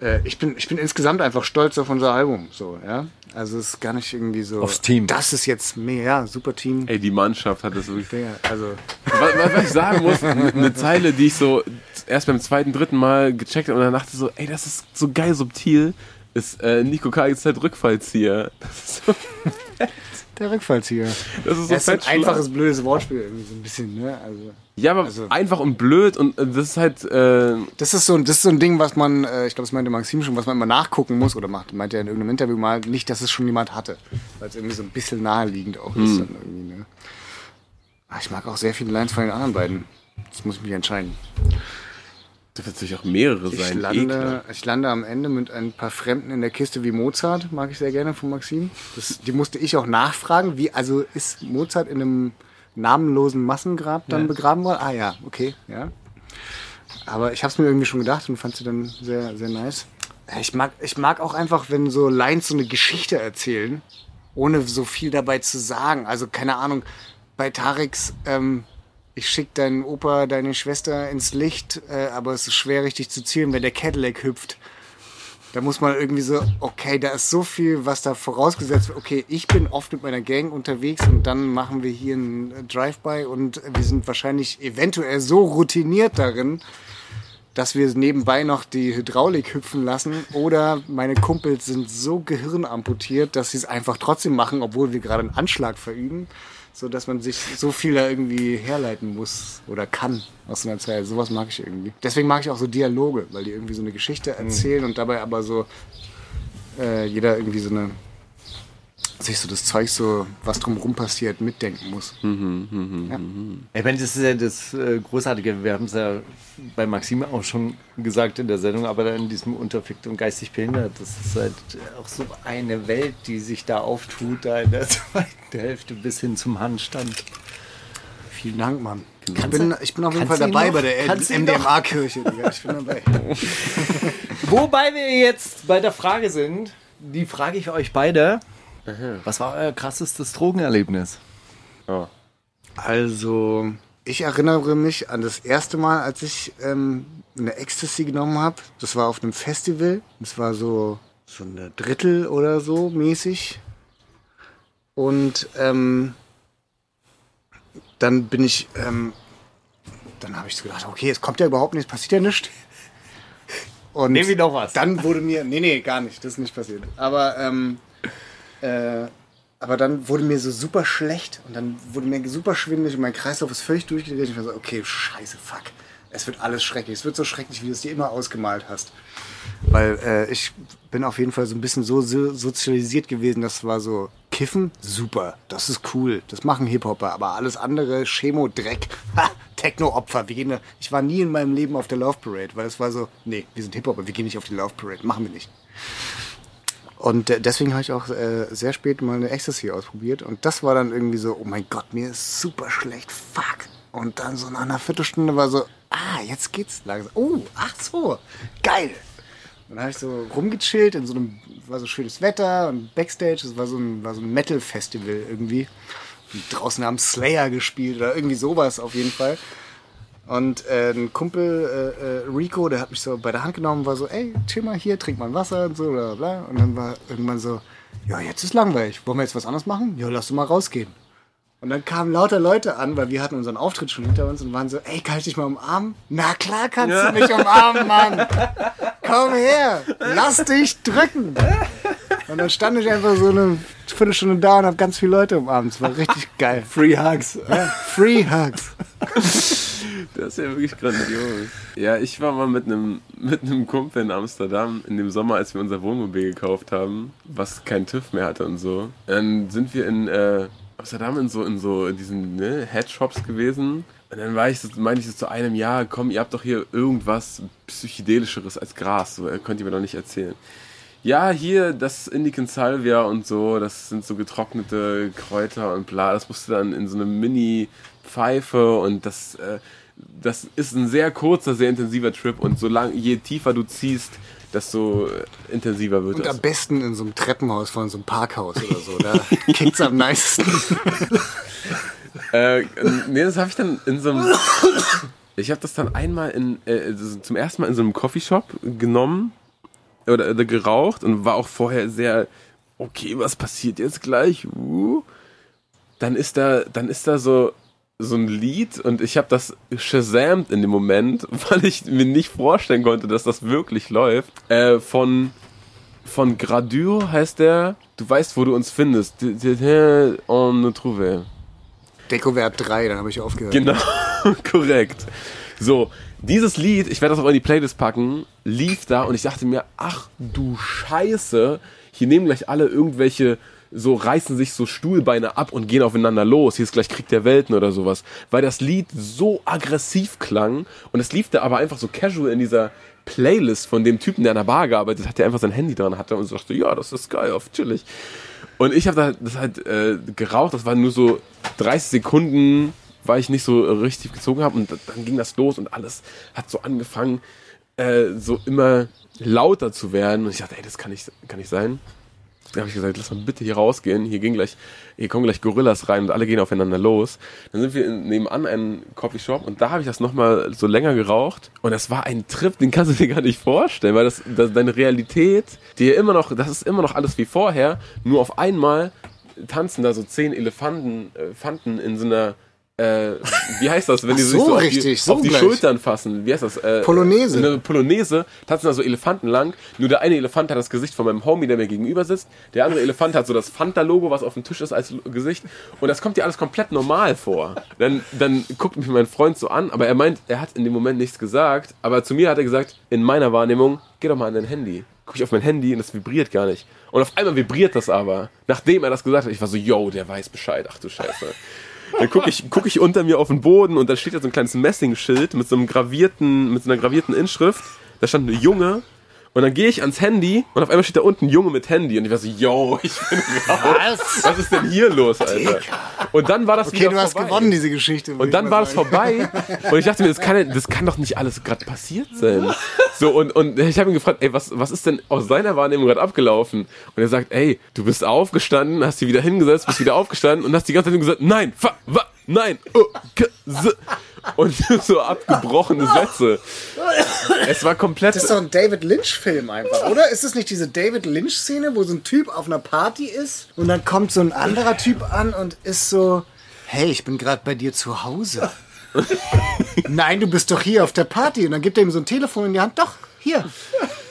Äh, ich, bin, ich bin insgesamt einfach stolz auf unser Album. So, ja? Also es ist gar nicht irgendwie so. Aufs Team. Das ist jetzt mehr, ja, super Team. Ey, die Mannschaft hat das wirklich. Ja, also was, was, ich sagen muss, eine Zeile, die ich so erst beim zweiten, dritten Mal gecheckt habe und dann dachte so, ey, das ist so geil subtil, ist äh, Nico Kagis Zeit Rückfallzieher. Das ist so, der Rückfallzieher. das ist so ist ein einfaches, blödes Wortspiel irgendwie so ein bisschen, ne? Also. Ja, aber Also- einfach und blöd und äh, das ist halt, äh, Das ist so, ein- das ist so ein Ding, was man, äh, ich glaube, das meinte Maxim schon, was man immer nachgucken muss oder macht, meinte er in irgendeinem Interview mal, nicht, dass es schon jemand hatte. Weil es irgendwie so ein bisschen naheliegend auch ist. Dann irgendwie, ne? Ah, Ich mag auch sehr viele Lines von den anderen beiden. Das muss ich mich entscheiden. das wird natürlich auch mehrere Ich sein. lande, ich lande am Ende mit ein paar Fremden in der Kiste wie Mozart, mag ich sehr gerne von Maxim. Das, die musste ich auch nachfragen. Wie, also ist Mozart in einem namenlosen Massengrab dann begraben worden? Ah ja, okay, ja. Aber ich habe es mir irgendwie schon gedacht und fand sie dann sehr, sehr nice. Ich mag, ich mag auch einfach, wenn so Lines so eine Geschichte erzählen, ohne so viel dabei zu sagen. Also keine Ahnung, bei Tareks, ähm, ich schick deinen Opa, deine Schwester ins Licht, äh, aber es ist schwer richtig zu zielen, wenn der Cadillac hüpft. Da muss man irgendwie so, okay, da ist so viel, was da vorausgesetzt wird. Okay, ich bin oft mit meiner Gang unterwegs und dann machen wir hier einen Drive-by und wir sind wahrscheinlich eventuell so routiniert darin, dass wir nebenbei noch die Hydraulik hüpfen lassen oder meine Kumpels sind so gehirnamputiert, dass sie es einfach trotzdem machen, obwohl wir gerade einen Anschlag verüben, so dass man sich so viel da irgendwie herleiten muss oder kann aus einer Zeit. Sowas mag ich irgendwie. Deswegen mag ich auch so Dialoge, weil die irgendwie so eine Geschichte erzählen und dabei aber so äh, jeder irgendwie so eine sich so das Zeug so, was drumherum passiert, mitdenken muss. Ich meine, das ist ja das äh, Großartige. Wir haben es ja bei Maxim auch schon gesagt in der Sendung, aber dann in diesem Unterfickt und geistig behindert, das ist halt auch so eine Welt, die sich da auftut, da in der [laughs] zweiten Hälfte bis hin zum Handstand. Vielen Dank, Mann. Ich bin, ich bin auf jeden Fall dabei noch? bei der? MDMA-Kirche. Ich bin dabei. [laughs] Wobei wir jetzt bei der Frage sind, die frage ich euch beide. Was war euer krassestes Drogenerlebnis? Also, ich erinnere mich an das erste Mal, als ich ähm, eine Ecstasy genommen habe. Das war auf einem Festival. Das war so, so eine Drittel oder so mäßig. Und ähm, dann bin ich, ähm, dann habe ich so gedacht, okay, es kommt ja überhaupt nichts, passiert ja nichts. Und Nehmen wir noch was. Dann wurde mir, nee, nee, gar nicht, das ist nicht passiert. Aber, ähm, äh, aber dann wurde mir so super schlecht und dann wurde mir super schwindelig und mein Kreislauf ist völlig durchgedreht. Ich war so, okay, scheiße, fuck. Es wird alles schrecklich. Es wird so schrecklich, wie du es dir immer ausgemalt hast. Weil äh, ich bin auf jeden Fall so ein bisschen so so sozialisiert gewesen, das war so, Kiffen, super, das ist cool, das machen Hip-Hopper, aber alles andere, Chemo, Dreck, [laughs] Techno-Opfer, wir gehen ich war nie in meinem Leben auf der Love Parade, weil es war so, nee, wir sind Hip-Hopper, wir gehen nicht auf die Love Parade, machen wir nicht. Und deswegen habe ich auch äh, sehr spät mal eine Ecstasy ausprobiert. Und das war dann irgendwie so, oh mein Gott, mir ist super schlecht, fuck. Und dann so nach einer Viertelstunde war so, ah, jetzt geht's langsam. Oh, ach so, geil. Dann habe ich so rumgechillt in so einem, war so schönes Wetter und Backstage, es war so ein, war so ein Metal-Festival irgendwie. Und draußen haben Slayer gespielt oder irgendwie sowas auf jeden Fall. Und äh, ein Kumpel, äh, äh, Rico, der hat mich so bei der Hand genommen, war so, ey, chill mal hier, trink mal ein Wasser und so, bla bla bla. Und dann war irgendwann so, ja, jetzt ist langweilig. Wollen wir jetzt was anderes machen? Ja, lass du mal rausgehen. Und dann kamen lauter Leute an, weil wir hatten unseren Auftritt schon hinter uns und waren so, ey, kann ich dich mal umarmen? Na klar kannst du mich umarmen, Mann. Komm her, lass dich drücken. Und dann stand ich einfach so eine Viertelstunde da und hab ganz viele Leute umarmt. Es war richtig [laughs] geil. Free Hugs. Ja, free Hugs. [laughs] Das ist ja wirklich grandios. Ja, ich war mal mit einem mit einem Kumpel in Amsterdam in dem Sommer, als wir unser Wohnmobil gekauft haben, was kein TÜV mehr hatte und so. Dann sind wir in äh, Amsterdam in so in so in diesen ne, Headshops gewesen. Und dann war ich meinte ich so zu einem, ja, komm, ihr habt doch hier irgendwas psychedelischeres als Gras, so könnt ihr mir doch nicht erzählen. Ja, hier das Indican Salvia und so, das sind so getrocknete Kräuter und bla. Das musst du dann in so eine Mini-Pfeife und das, äh, das ist ein sehr kurzer, sehr intensiver Trip und so lang, je tiefer du ziehst, desto äh, intensiver wird Und das. am besten in so einem Treppenhaus von so einem Parkhaus oder so. Da [laughs] kickt's am meisten. [laughs] Äh, nee, das habe ich dann in so einem. [laughs] Ich habe das dann einmal in, äh, zum ersten Mal in so einem Coffeeshop genommen oder, oder geraucht und war auch vorher sehr, okay, was passiert jetzt gleich? Uh. Dann ist da, dann ist da so so ein Lied und ich habe das shazamt in dem Moment, [laughs] weil ich mir nicht vorstellen konnte, dass das wirklich läuft. Äh, von von Gradure heißt der. Du weißt, wo du uns findest. On ne trouve. Dekovert 3, dann habe ich aufgehört. Genau, [laughs] korrekt. So, dieses Lied, ich werde das auch in die Playlist packen, lief da und ich dachte mir, ach du Scheiße, hier nehmen gleich alle irgendwelche, so reißen sich so Stuhlbeine ab und gehen aufeinander los. Hier ist gleich Krieg der Welten oder sowas. Weil das Lied so aggressiv klang und es lief da aber einfach so casual in dieser Playlist von dem Typen, der an der Bar gearbeitet hat, der einfach sein Handy dran hatte und so dachte, ja, das ist geil, auf chillig. Und ich habe da das halt äh, geraucht, das war nur so 30 Sekunden, weil ich nicht so richtig gezogen habe und dann ging das los und alles hat so angefangen, äh, so immer lauter zu werden. Und ich dachte, ey, das kann nicht, kann nicht sein. Dann habe ich gesagt, lass mal bitte hier rausgehen. Hier gehen gleich, hier kommen gleich Gorillas rein und alle gehen aufeinander los. Dann sind wir in, nebenan einen Coffeeshop und da habe ich das nochmal so länger geraucht. Und das war ein Trip, den kannst du dir gar nicht vorstellen, weil das, das deine Realität, die immer noch, das ist immer noch alles wie vorher, nur auf einmal tanzen da so zehn Elefanten, äh, Fanten in so einer äh, wie heißt das, wenn die sich so, so auf die, so auf die. Schultern fassen? Wie heißt das? Äh, Polonaise. Eine Polonaise, tanzen da so Elefanten lang. Nur der eine Elefant hat das Gesicht von meinem Homie, der mir gegenüber sitzt. Der andere Elefant hat so das Fanta-Logo, was auf dem Tisch ist, als Gesicht. Und das kommt dir alles komplett normal vor. Dann, dann guckt mich mein Freund so an, aber er meint, er hat in dem Moment nichts gesagt. Aber zu mir hat er gesagt, in meiner Wahrnehmung, geh doch mal an dein Handy. Guck ich auf mein Handy und das vibriert gar nicht. Und auf einmal vibriert das aber. Nachdem er das gesagt hat, ich war so, yo, der weiß Bescheid. Ach du Scheiße. Dann gucke ich, guck ich unter mir auf den Boden und da steht ja so ein kleines Messingschild mit so einem gravierten, mit so einer gravierten Inschrift. Da stand ein Junge. Und dann gehe ich ans Handy und auf einmal steht da unten ein Junge mit Handy und ich war so, yo, ich bin raus. Was? Was ist denn hier los, Alter? Und dann war das Okay, wieder du hast vorbei. gewonnen, diese Geschichte. Und dann war das vorbei [laughs] und ich dachte mir, das kann, das kann doch nicht alles gerade passiert sein. So, und, und ich habe ihn gefragt, ey, was, was ist denn aus seiner Wahrnehmung gerade abgelaufen? Und er sagt, ey, du bist aufgestanden, hast dich wieder hingesetzt, bist wieder aufgestanden und hast die ganze Zeit nur gesagt, nein, fa, wa, nein, s. Und [laughs] so abgebrochene Sätze. Es war komplett... Das ist doch ein David Lynch-Film einfach, oder? Ist das nicht diese David Lynch-Szene, wo so ein Typ auf einer Party ist und dann kommt so ein anderer Typ an und ist so, hey, ich bin gerade bei dir zu Hause. [laughs] Nein, du bist doch hier auf der Party. Und dann gibt er ihm so ein Telefon in die Hand. Doch, hier.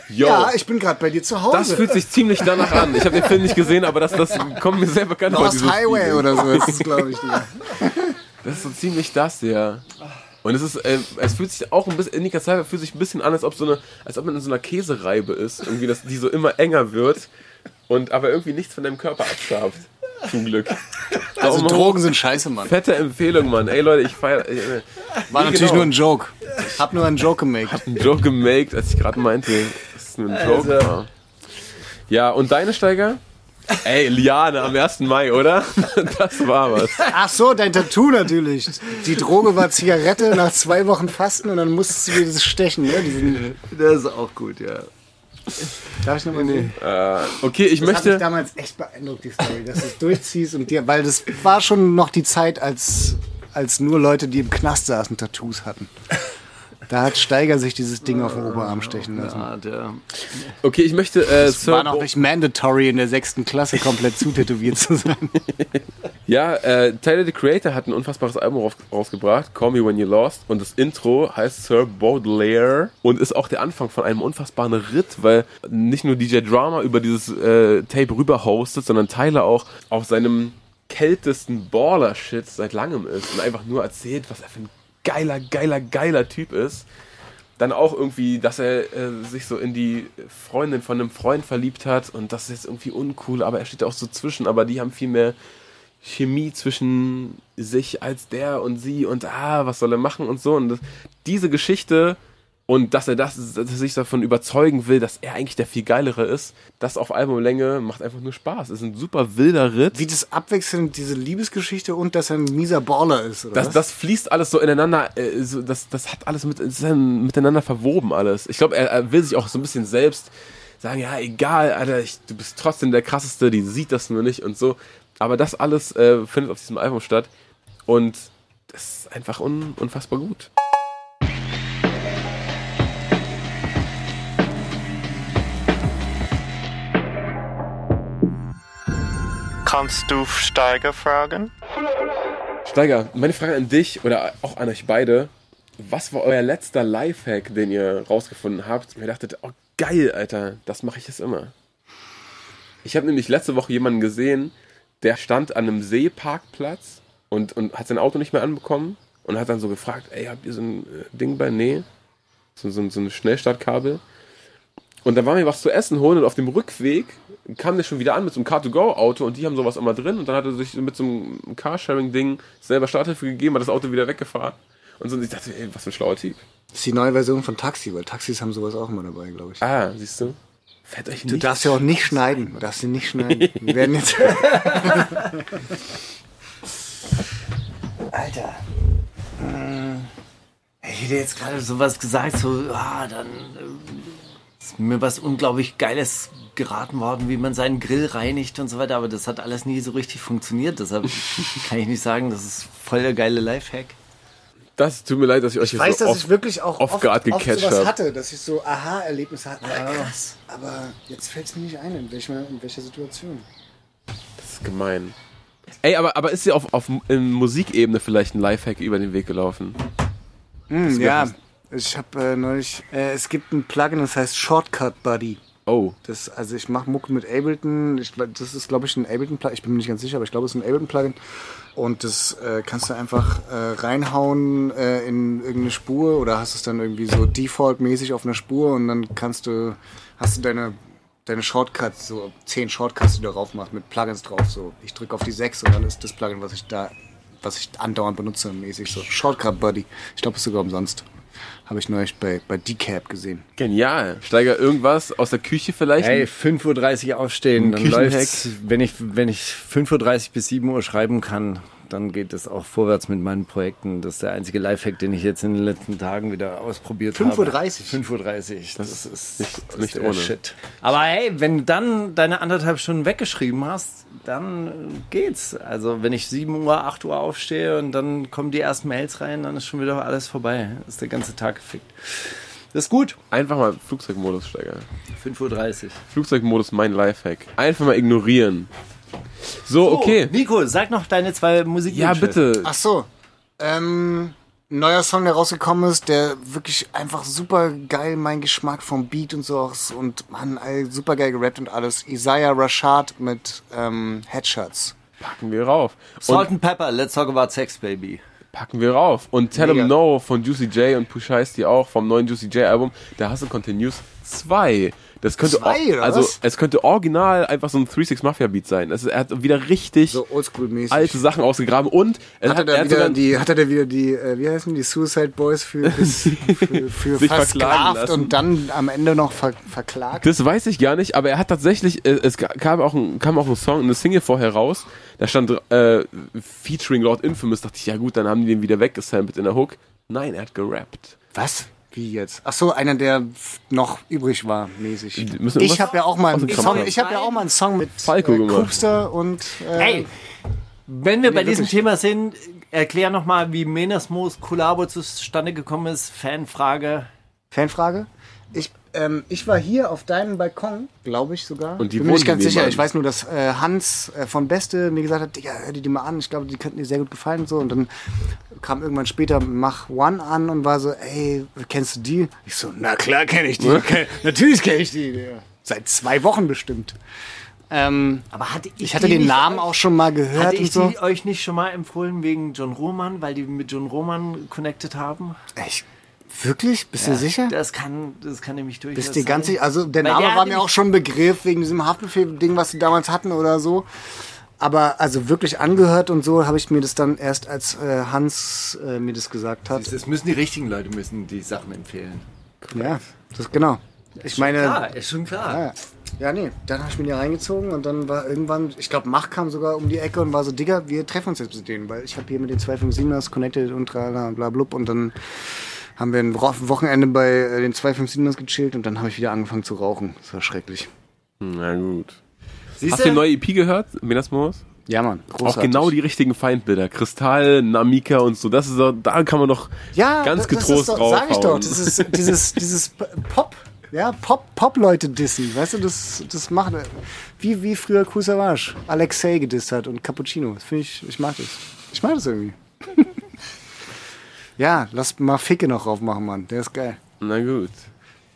Yo, Ja, ich bin gerade bei dir zu Hause. das fühlt sich ziemlich danach an. Ich habe den Film nicht gesehen, aber das, das kommt mir sehr bekannt vor. Lost Highway Feeling. oder so ist es, glaube ich. Ja. [laughs] Das ist so ziemlich das, ja. Und es ist, äh, es fühlt sich auch ein bisschen, Indica Salvia fühlt sich ein bisschen an, als ob so eine, als ob man in so einer Käsereibe ist. Irgendwie, dass die so immer enger wird und aber irgendwie nichts von deinem Körper abschabt. Zum Glück. Also Daumen hoch. Drogen sind scheiße, Mann. Fette Empfehlung, Mann. Ey Leute, ich feier. Äh, War natürlich genau. nur ein Joke. Hab nur einen Joke gemacht. einen Joke gemaked, als ich gerade meinte, dass es nur ein Joke Also. Ja, und deine Steiger? Ey, Liane am 1. Mai, oder? [laughs] Das war was. Ach so, dein Tattoo natürlich. Die Droge war Zigarette nach zwei Wochen Fasten und dann musstest du dir das stechen. Ne? Diesen, Das ist auch gut, ja. darf ich nochmal sehen? Äh, okay, ich Das hat mich möchte. damals echt beeindruckt, die Story, dass du es durchziehst und dir, weil das war schon noch die Zeit, als, als nur Leute, die im Knast saßen, Tattoos hatten. Da hat Steiger sich dieses Ding auf den Oberarm stechen lassen. Ja, der, Okay, ich möchte. Äh, Es Sir war noch nicht mandatory in der sechsten Klasse komplett zutätowiert zu sein. [laughs] Ja, äh, Tyler the Creator hat ein unfassbares Album raus, rausgebracht, Call Me When You're Lost. Und das Intro heißt Sir Baudelaire und ist auch der Anfang von einem unfassbaren Ritt, weil nicht nur DJ Drama über dieses äh, Tape rüber hostet, sondern Tyler auch auf seinem kältesten Baller-Shit seit langem ist und einfach nur erzählt, was er für ein geiler, geiler, geiler Typ ist. Dann auch irgendwie, dass er äh, sich so in die Freundin von einem Freund verliebt hat und das ist jetzt irgendwie uncool, aber er steht auch so zwischen, aber die haben viel mehr Chemie zwischen sich als der und sie und ah, was soll er machen und so. Und das, diese Geschichte und dass er das, dass er sich davon überzeugen will, dass er eigentlich der viel geilere ist, das auf Albumlänge macht einfach nur Spaß. Es ist ein super wilder Ritt. Wie das abwechselnd diese Liebesgeschichte und dass er ein mieser Baller ist, oder Das, was? das fließt alles so ineinander, äh, so, das, das hat alles mit, miteinander verwoben alles. Ich glaube, er, er will sich auch so ein bisschen selbst sagen, ja, egal, Alter, ich, du bist trotzdem der krasseste, die sieht das nur nicht und so. Aber das alles äh, findet auf diesem Album statt und das ist einfach un, unfassbar gut. Kannst du Steiger fragen? Steiger, meine Frage an dich oder auch an euch beide. Was war euer letzter Lifehack, den ihr rausgefunden habt? Und ihr dachtet, oh geil, Alter, das mache ich jetzt immer. Ich habe nämlich letzte Woche jemanden gesehen, der stand an einem Seeparkplatz und, und hat sein Auto nicht mehr anbekommen und hat dann so gefragt, ey, habt ihr so ein äh, Ding bei? Nee. So, so, so ein Schnellstartkabel. Und dann waren wir was zu essen holen und auf dem Rückweg kam der schon wieder an mit so einem Car-to-Go-Auto und die haben sowas immer drin und dann hat er sich mit so einem Carsharing-Ding selber Starthilfe gegeben, hat das Auto wieder weggefahren. Und so, und ich dachte, ey, was für ein schlauer Typ. Das ist die neue Version von Taxi, weil Taxis haben sowas auch immer dabei, glaube ich. Ah, siehst du? Fällt euch Du nicht darfst ja auch nicht schneiden. Du darfst sie nicht [laughs] schneiden. Wir werden jetzt. [laughs] Alter. Hm, Ich hätte jetzt gerade sowas gesagt, so, ah, dann äh, ist mir was unglaublich Geiles geraten worden, wie man seinen Grill reinigt und so weiter, aber das hat alles nie so richtig funktioniert. Deshalb [laughs] kann ich nicht sagen, das ist voll der geile Lifehack. Das tut mir leid, dass ich euch Ich jetzt weiß, so dass off, ich wirklich auch off oft, guard oft gecatcht sowas habe. hatte, dass ich so Aha-Erlebnisse hatte. Ah, krass. Aber jetzt fällt es mir nicht ein, in welcher, in welcher Situation. Das ist gemein. Ey, aber, aber ist dir auf, auf Musikebene vielleicht ein Lifehack über den Weg gelaufen? Wär ja. Ich habe äh, neulich, äh, es gibt ein Plugin, das heißt Shortcut Buddy. Oh. Das, also ich mache Mucke mit Ableton. Ich, das ist, glaube ich, ein Ableton-Plugin. Ich bin mir nicht ganz sicher, aber ich glaube, es ist ein Ableton-Plugin. Und das äh, kannst du einfach äh, reinhauen äh, in irgendeine Spur oder hast es dann irgendwie so default-mäßig auf einer Spur und dann kannst du, hast du deine, deine Shortcuts, so zehn Shortcuts, die du drauf machst, mit Plugins drauf. So, ich drücke auf die sechs und dann ist das Plugin, was ich da, was ich andauernd benutze, mäßig so. Shortcut Buddy. Ich glaube, es ist sogar umsonst. Habe ich neulich bei, bei Decap gesehen. Genial. Steiger irgendwas aus der Küche vielleicht? Hey, 5.30 Uhr aufstehen, dann läuft's. Wenn ich, wenn ich 5.30 Uhr bis 7 Uhr schreiben kann, dann geht es auch vorwärts mit meinen Projekten. Das ist der einzige Lifehack, den ich jetzt in den letzten Tagen wieder ausprobiert 5.30 habe. Uhr? 5.30 Uhr. Das, ist, das nicht- ist nicht ohne. Shit. Aber hey, wenn du dann deine anderthalb Stunden weggeschrieben hast, dann äh, geht's. Also wenn ich 7 Uhr, 8 Uhr aufstehe und dann kommen die ersten Mails rein, dann ist schon wieder alles vorbei. Ist der ganze Tag gefickt. Das ist gut. Einfach mal Flugzeugmodus, Steiger. 5.30 Uhr. Flugzeugmodus, mein Lifehack. Einfach mal ignorieren. So, okay. Nico, sag noch deine zwei Musikwünsche. Ja, bitte. Ach so. Ähm, neuer Song, der rausgekommen ist, der wirklich einfach super geil mein Geschmack vom Beat und so aus und man super geil gerappt und alles. Isaiah Rashad mit ähm, Headshots. Packen wir rauf. Salt Und and Pepper, let's talk about sex, baby. packen wir rauf. Und Tell 'em. No von Juicy J und Push Heisty auch vom neuen Juicy J Album. Der Hustle Continues 2. Das könnte Zwei, oder also was? es könnte original einfach so ein 36 Mafia Beat sein. Ist, er hat wieder richtig So oldschool-mäßig. alte Sachen ausgegraben und er Hat er, hat, er hat wieder die, hat er wieder die, äh, wie heißen die, Suicide Boys für, [laughs] für, für Sich versklavt und dann am Ende noch ver, verklagt? Das weiß ich gar nicht, aber er hat tatsächlich, äh, es kam auch ein, kam auch ein Song, eine Single vorher raus, da stand äh, featuring Lord Infamous, dachte ich, ja gut, dann haben die den wieder weggesampelt in der Hook. Nein, er hat gerappt. Was? Wie jetzt? Ach so, einer, der noch übrig war, mäßig. Ich habe ja auch mal einen Song, ich habe ja auch mal einen Song mit Falco äh, gemacht. Koopster und äh, Hey, wenn wir bei diesem wirklich. Thema sind, erklär noch mal, wie Menasmos Kollabo zustande gekommen ist. Fanfrage. Fanfrage. Ich, ähm, ich war hier auf deinem Balkon, glaube ich sogar. Und die Bin mir nicht ganz sicher. Ich weiß nur, dass äh, Hans äh, von Beste mir gesagt hat, Digga, hör dir die mal an. Ich glaube, die könnten dir sehr gut gefallen und so. Und dann kam irgendwann später Mach One an und war so, ey, kennst du die? Ich so, na klar kenne ich die. Ke- Natürlich kenne ich die. Digga. Seit zwei Wochen bestimmt. Ähm, Aber hatte ich ich hatte den Namen auch schon mal gehört Hatte und ich so. die euch nicht schon mal empfohlen wegen John Roman, weil die mit John Roman connected haben? Echt? Wirklich? Bist du sicher? Das kann, das kann nämlich durchaus Bist dir sein. ganz sicher? Also der Name der war mir auch schon ein Begriff wegen diesem Haftbefehl-Ding, was sie damals hatten oder so. Aber also wirklich angehört und so habe ich mir das dann erst, als äh, Hans äh, mir das gesagt hat. Das müssen die richtigen Leute müssen die Sachen empfehlen. Ja, das genau. Ich meine, Klar, ist schon klar. Ja, ja. ja, nee, dann habe ich mir die reingezogen und dann war irgendwann, ich glaube, Mach kam sogar um die Ecke und war so, Digga, wir treffen uns jetzt mit denen, weil ich habe hier mit den 257ers connected und und bla blub und dann haben wir ein Wo- Wochenende bei äh, den 257ers gechillt und dann habe ich wieder angefangen zu rauchen. Das war schrecklich. Na gut. Siehst Hast du die neue EP gehört, Menasmos? Ja, Mann, Auch großartig. genau die richtigen Feindbilder. Kristall, Namika und so. Das ist doch, da kann man doch ja, ganz das- getrost das ist doch, draufhauen. Sag ich doch, das ist dieses, [laughs] dieses Pop, ja, Pop, Pop-Leute dissen, weißt du, das, das macht, wie, wie früher Kool Savage Alexei gedisst hat und Cappuccino. Das finde ich, ich mag das. Ich mag das irgendwie. [laughs] ja, lass mal Ficke noch draufmachen, Mann, der ist geil. Na gut.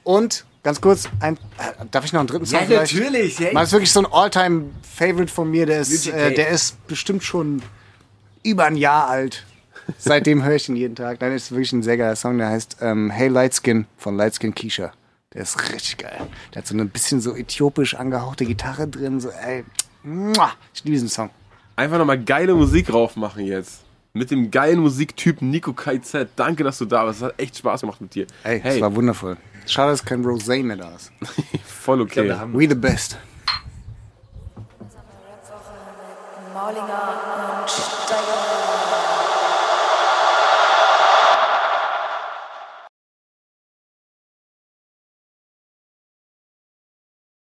Und, ganz kurz, ein, äh, darf ich noch einen dritten Song Ja, vielleicht? natürlich. Ja, Mal ist wirklich so ein All-Time-Favorite von mir. Der ist, äh, der ist bestimmt schon über ein Jahr alt. Seitdem höre ich ihn jeden Tag. Dann ist wirklich ein sehr geiler Song, der heißt ähm, Hey Lightskin von Lightskin Keisha. Der ist richtig geil. Der hat so eine bisschen so äthiopisch angehauchte Gitarre drin. So, ey, [tsk] ich liebe diesen Song. Einfach nochmal geile Musik draufmachen jetzt. Mit dem geilen Musiktyp Nico KZ. Danke, dass du da warst. Es hat echt Spaß gemacht mit dir. Ey, hey, das war wundervoll. Schade, dass kein Rosé mehr da ist. [laughs] voll okay. We the best. Maulinger und Steiger.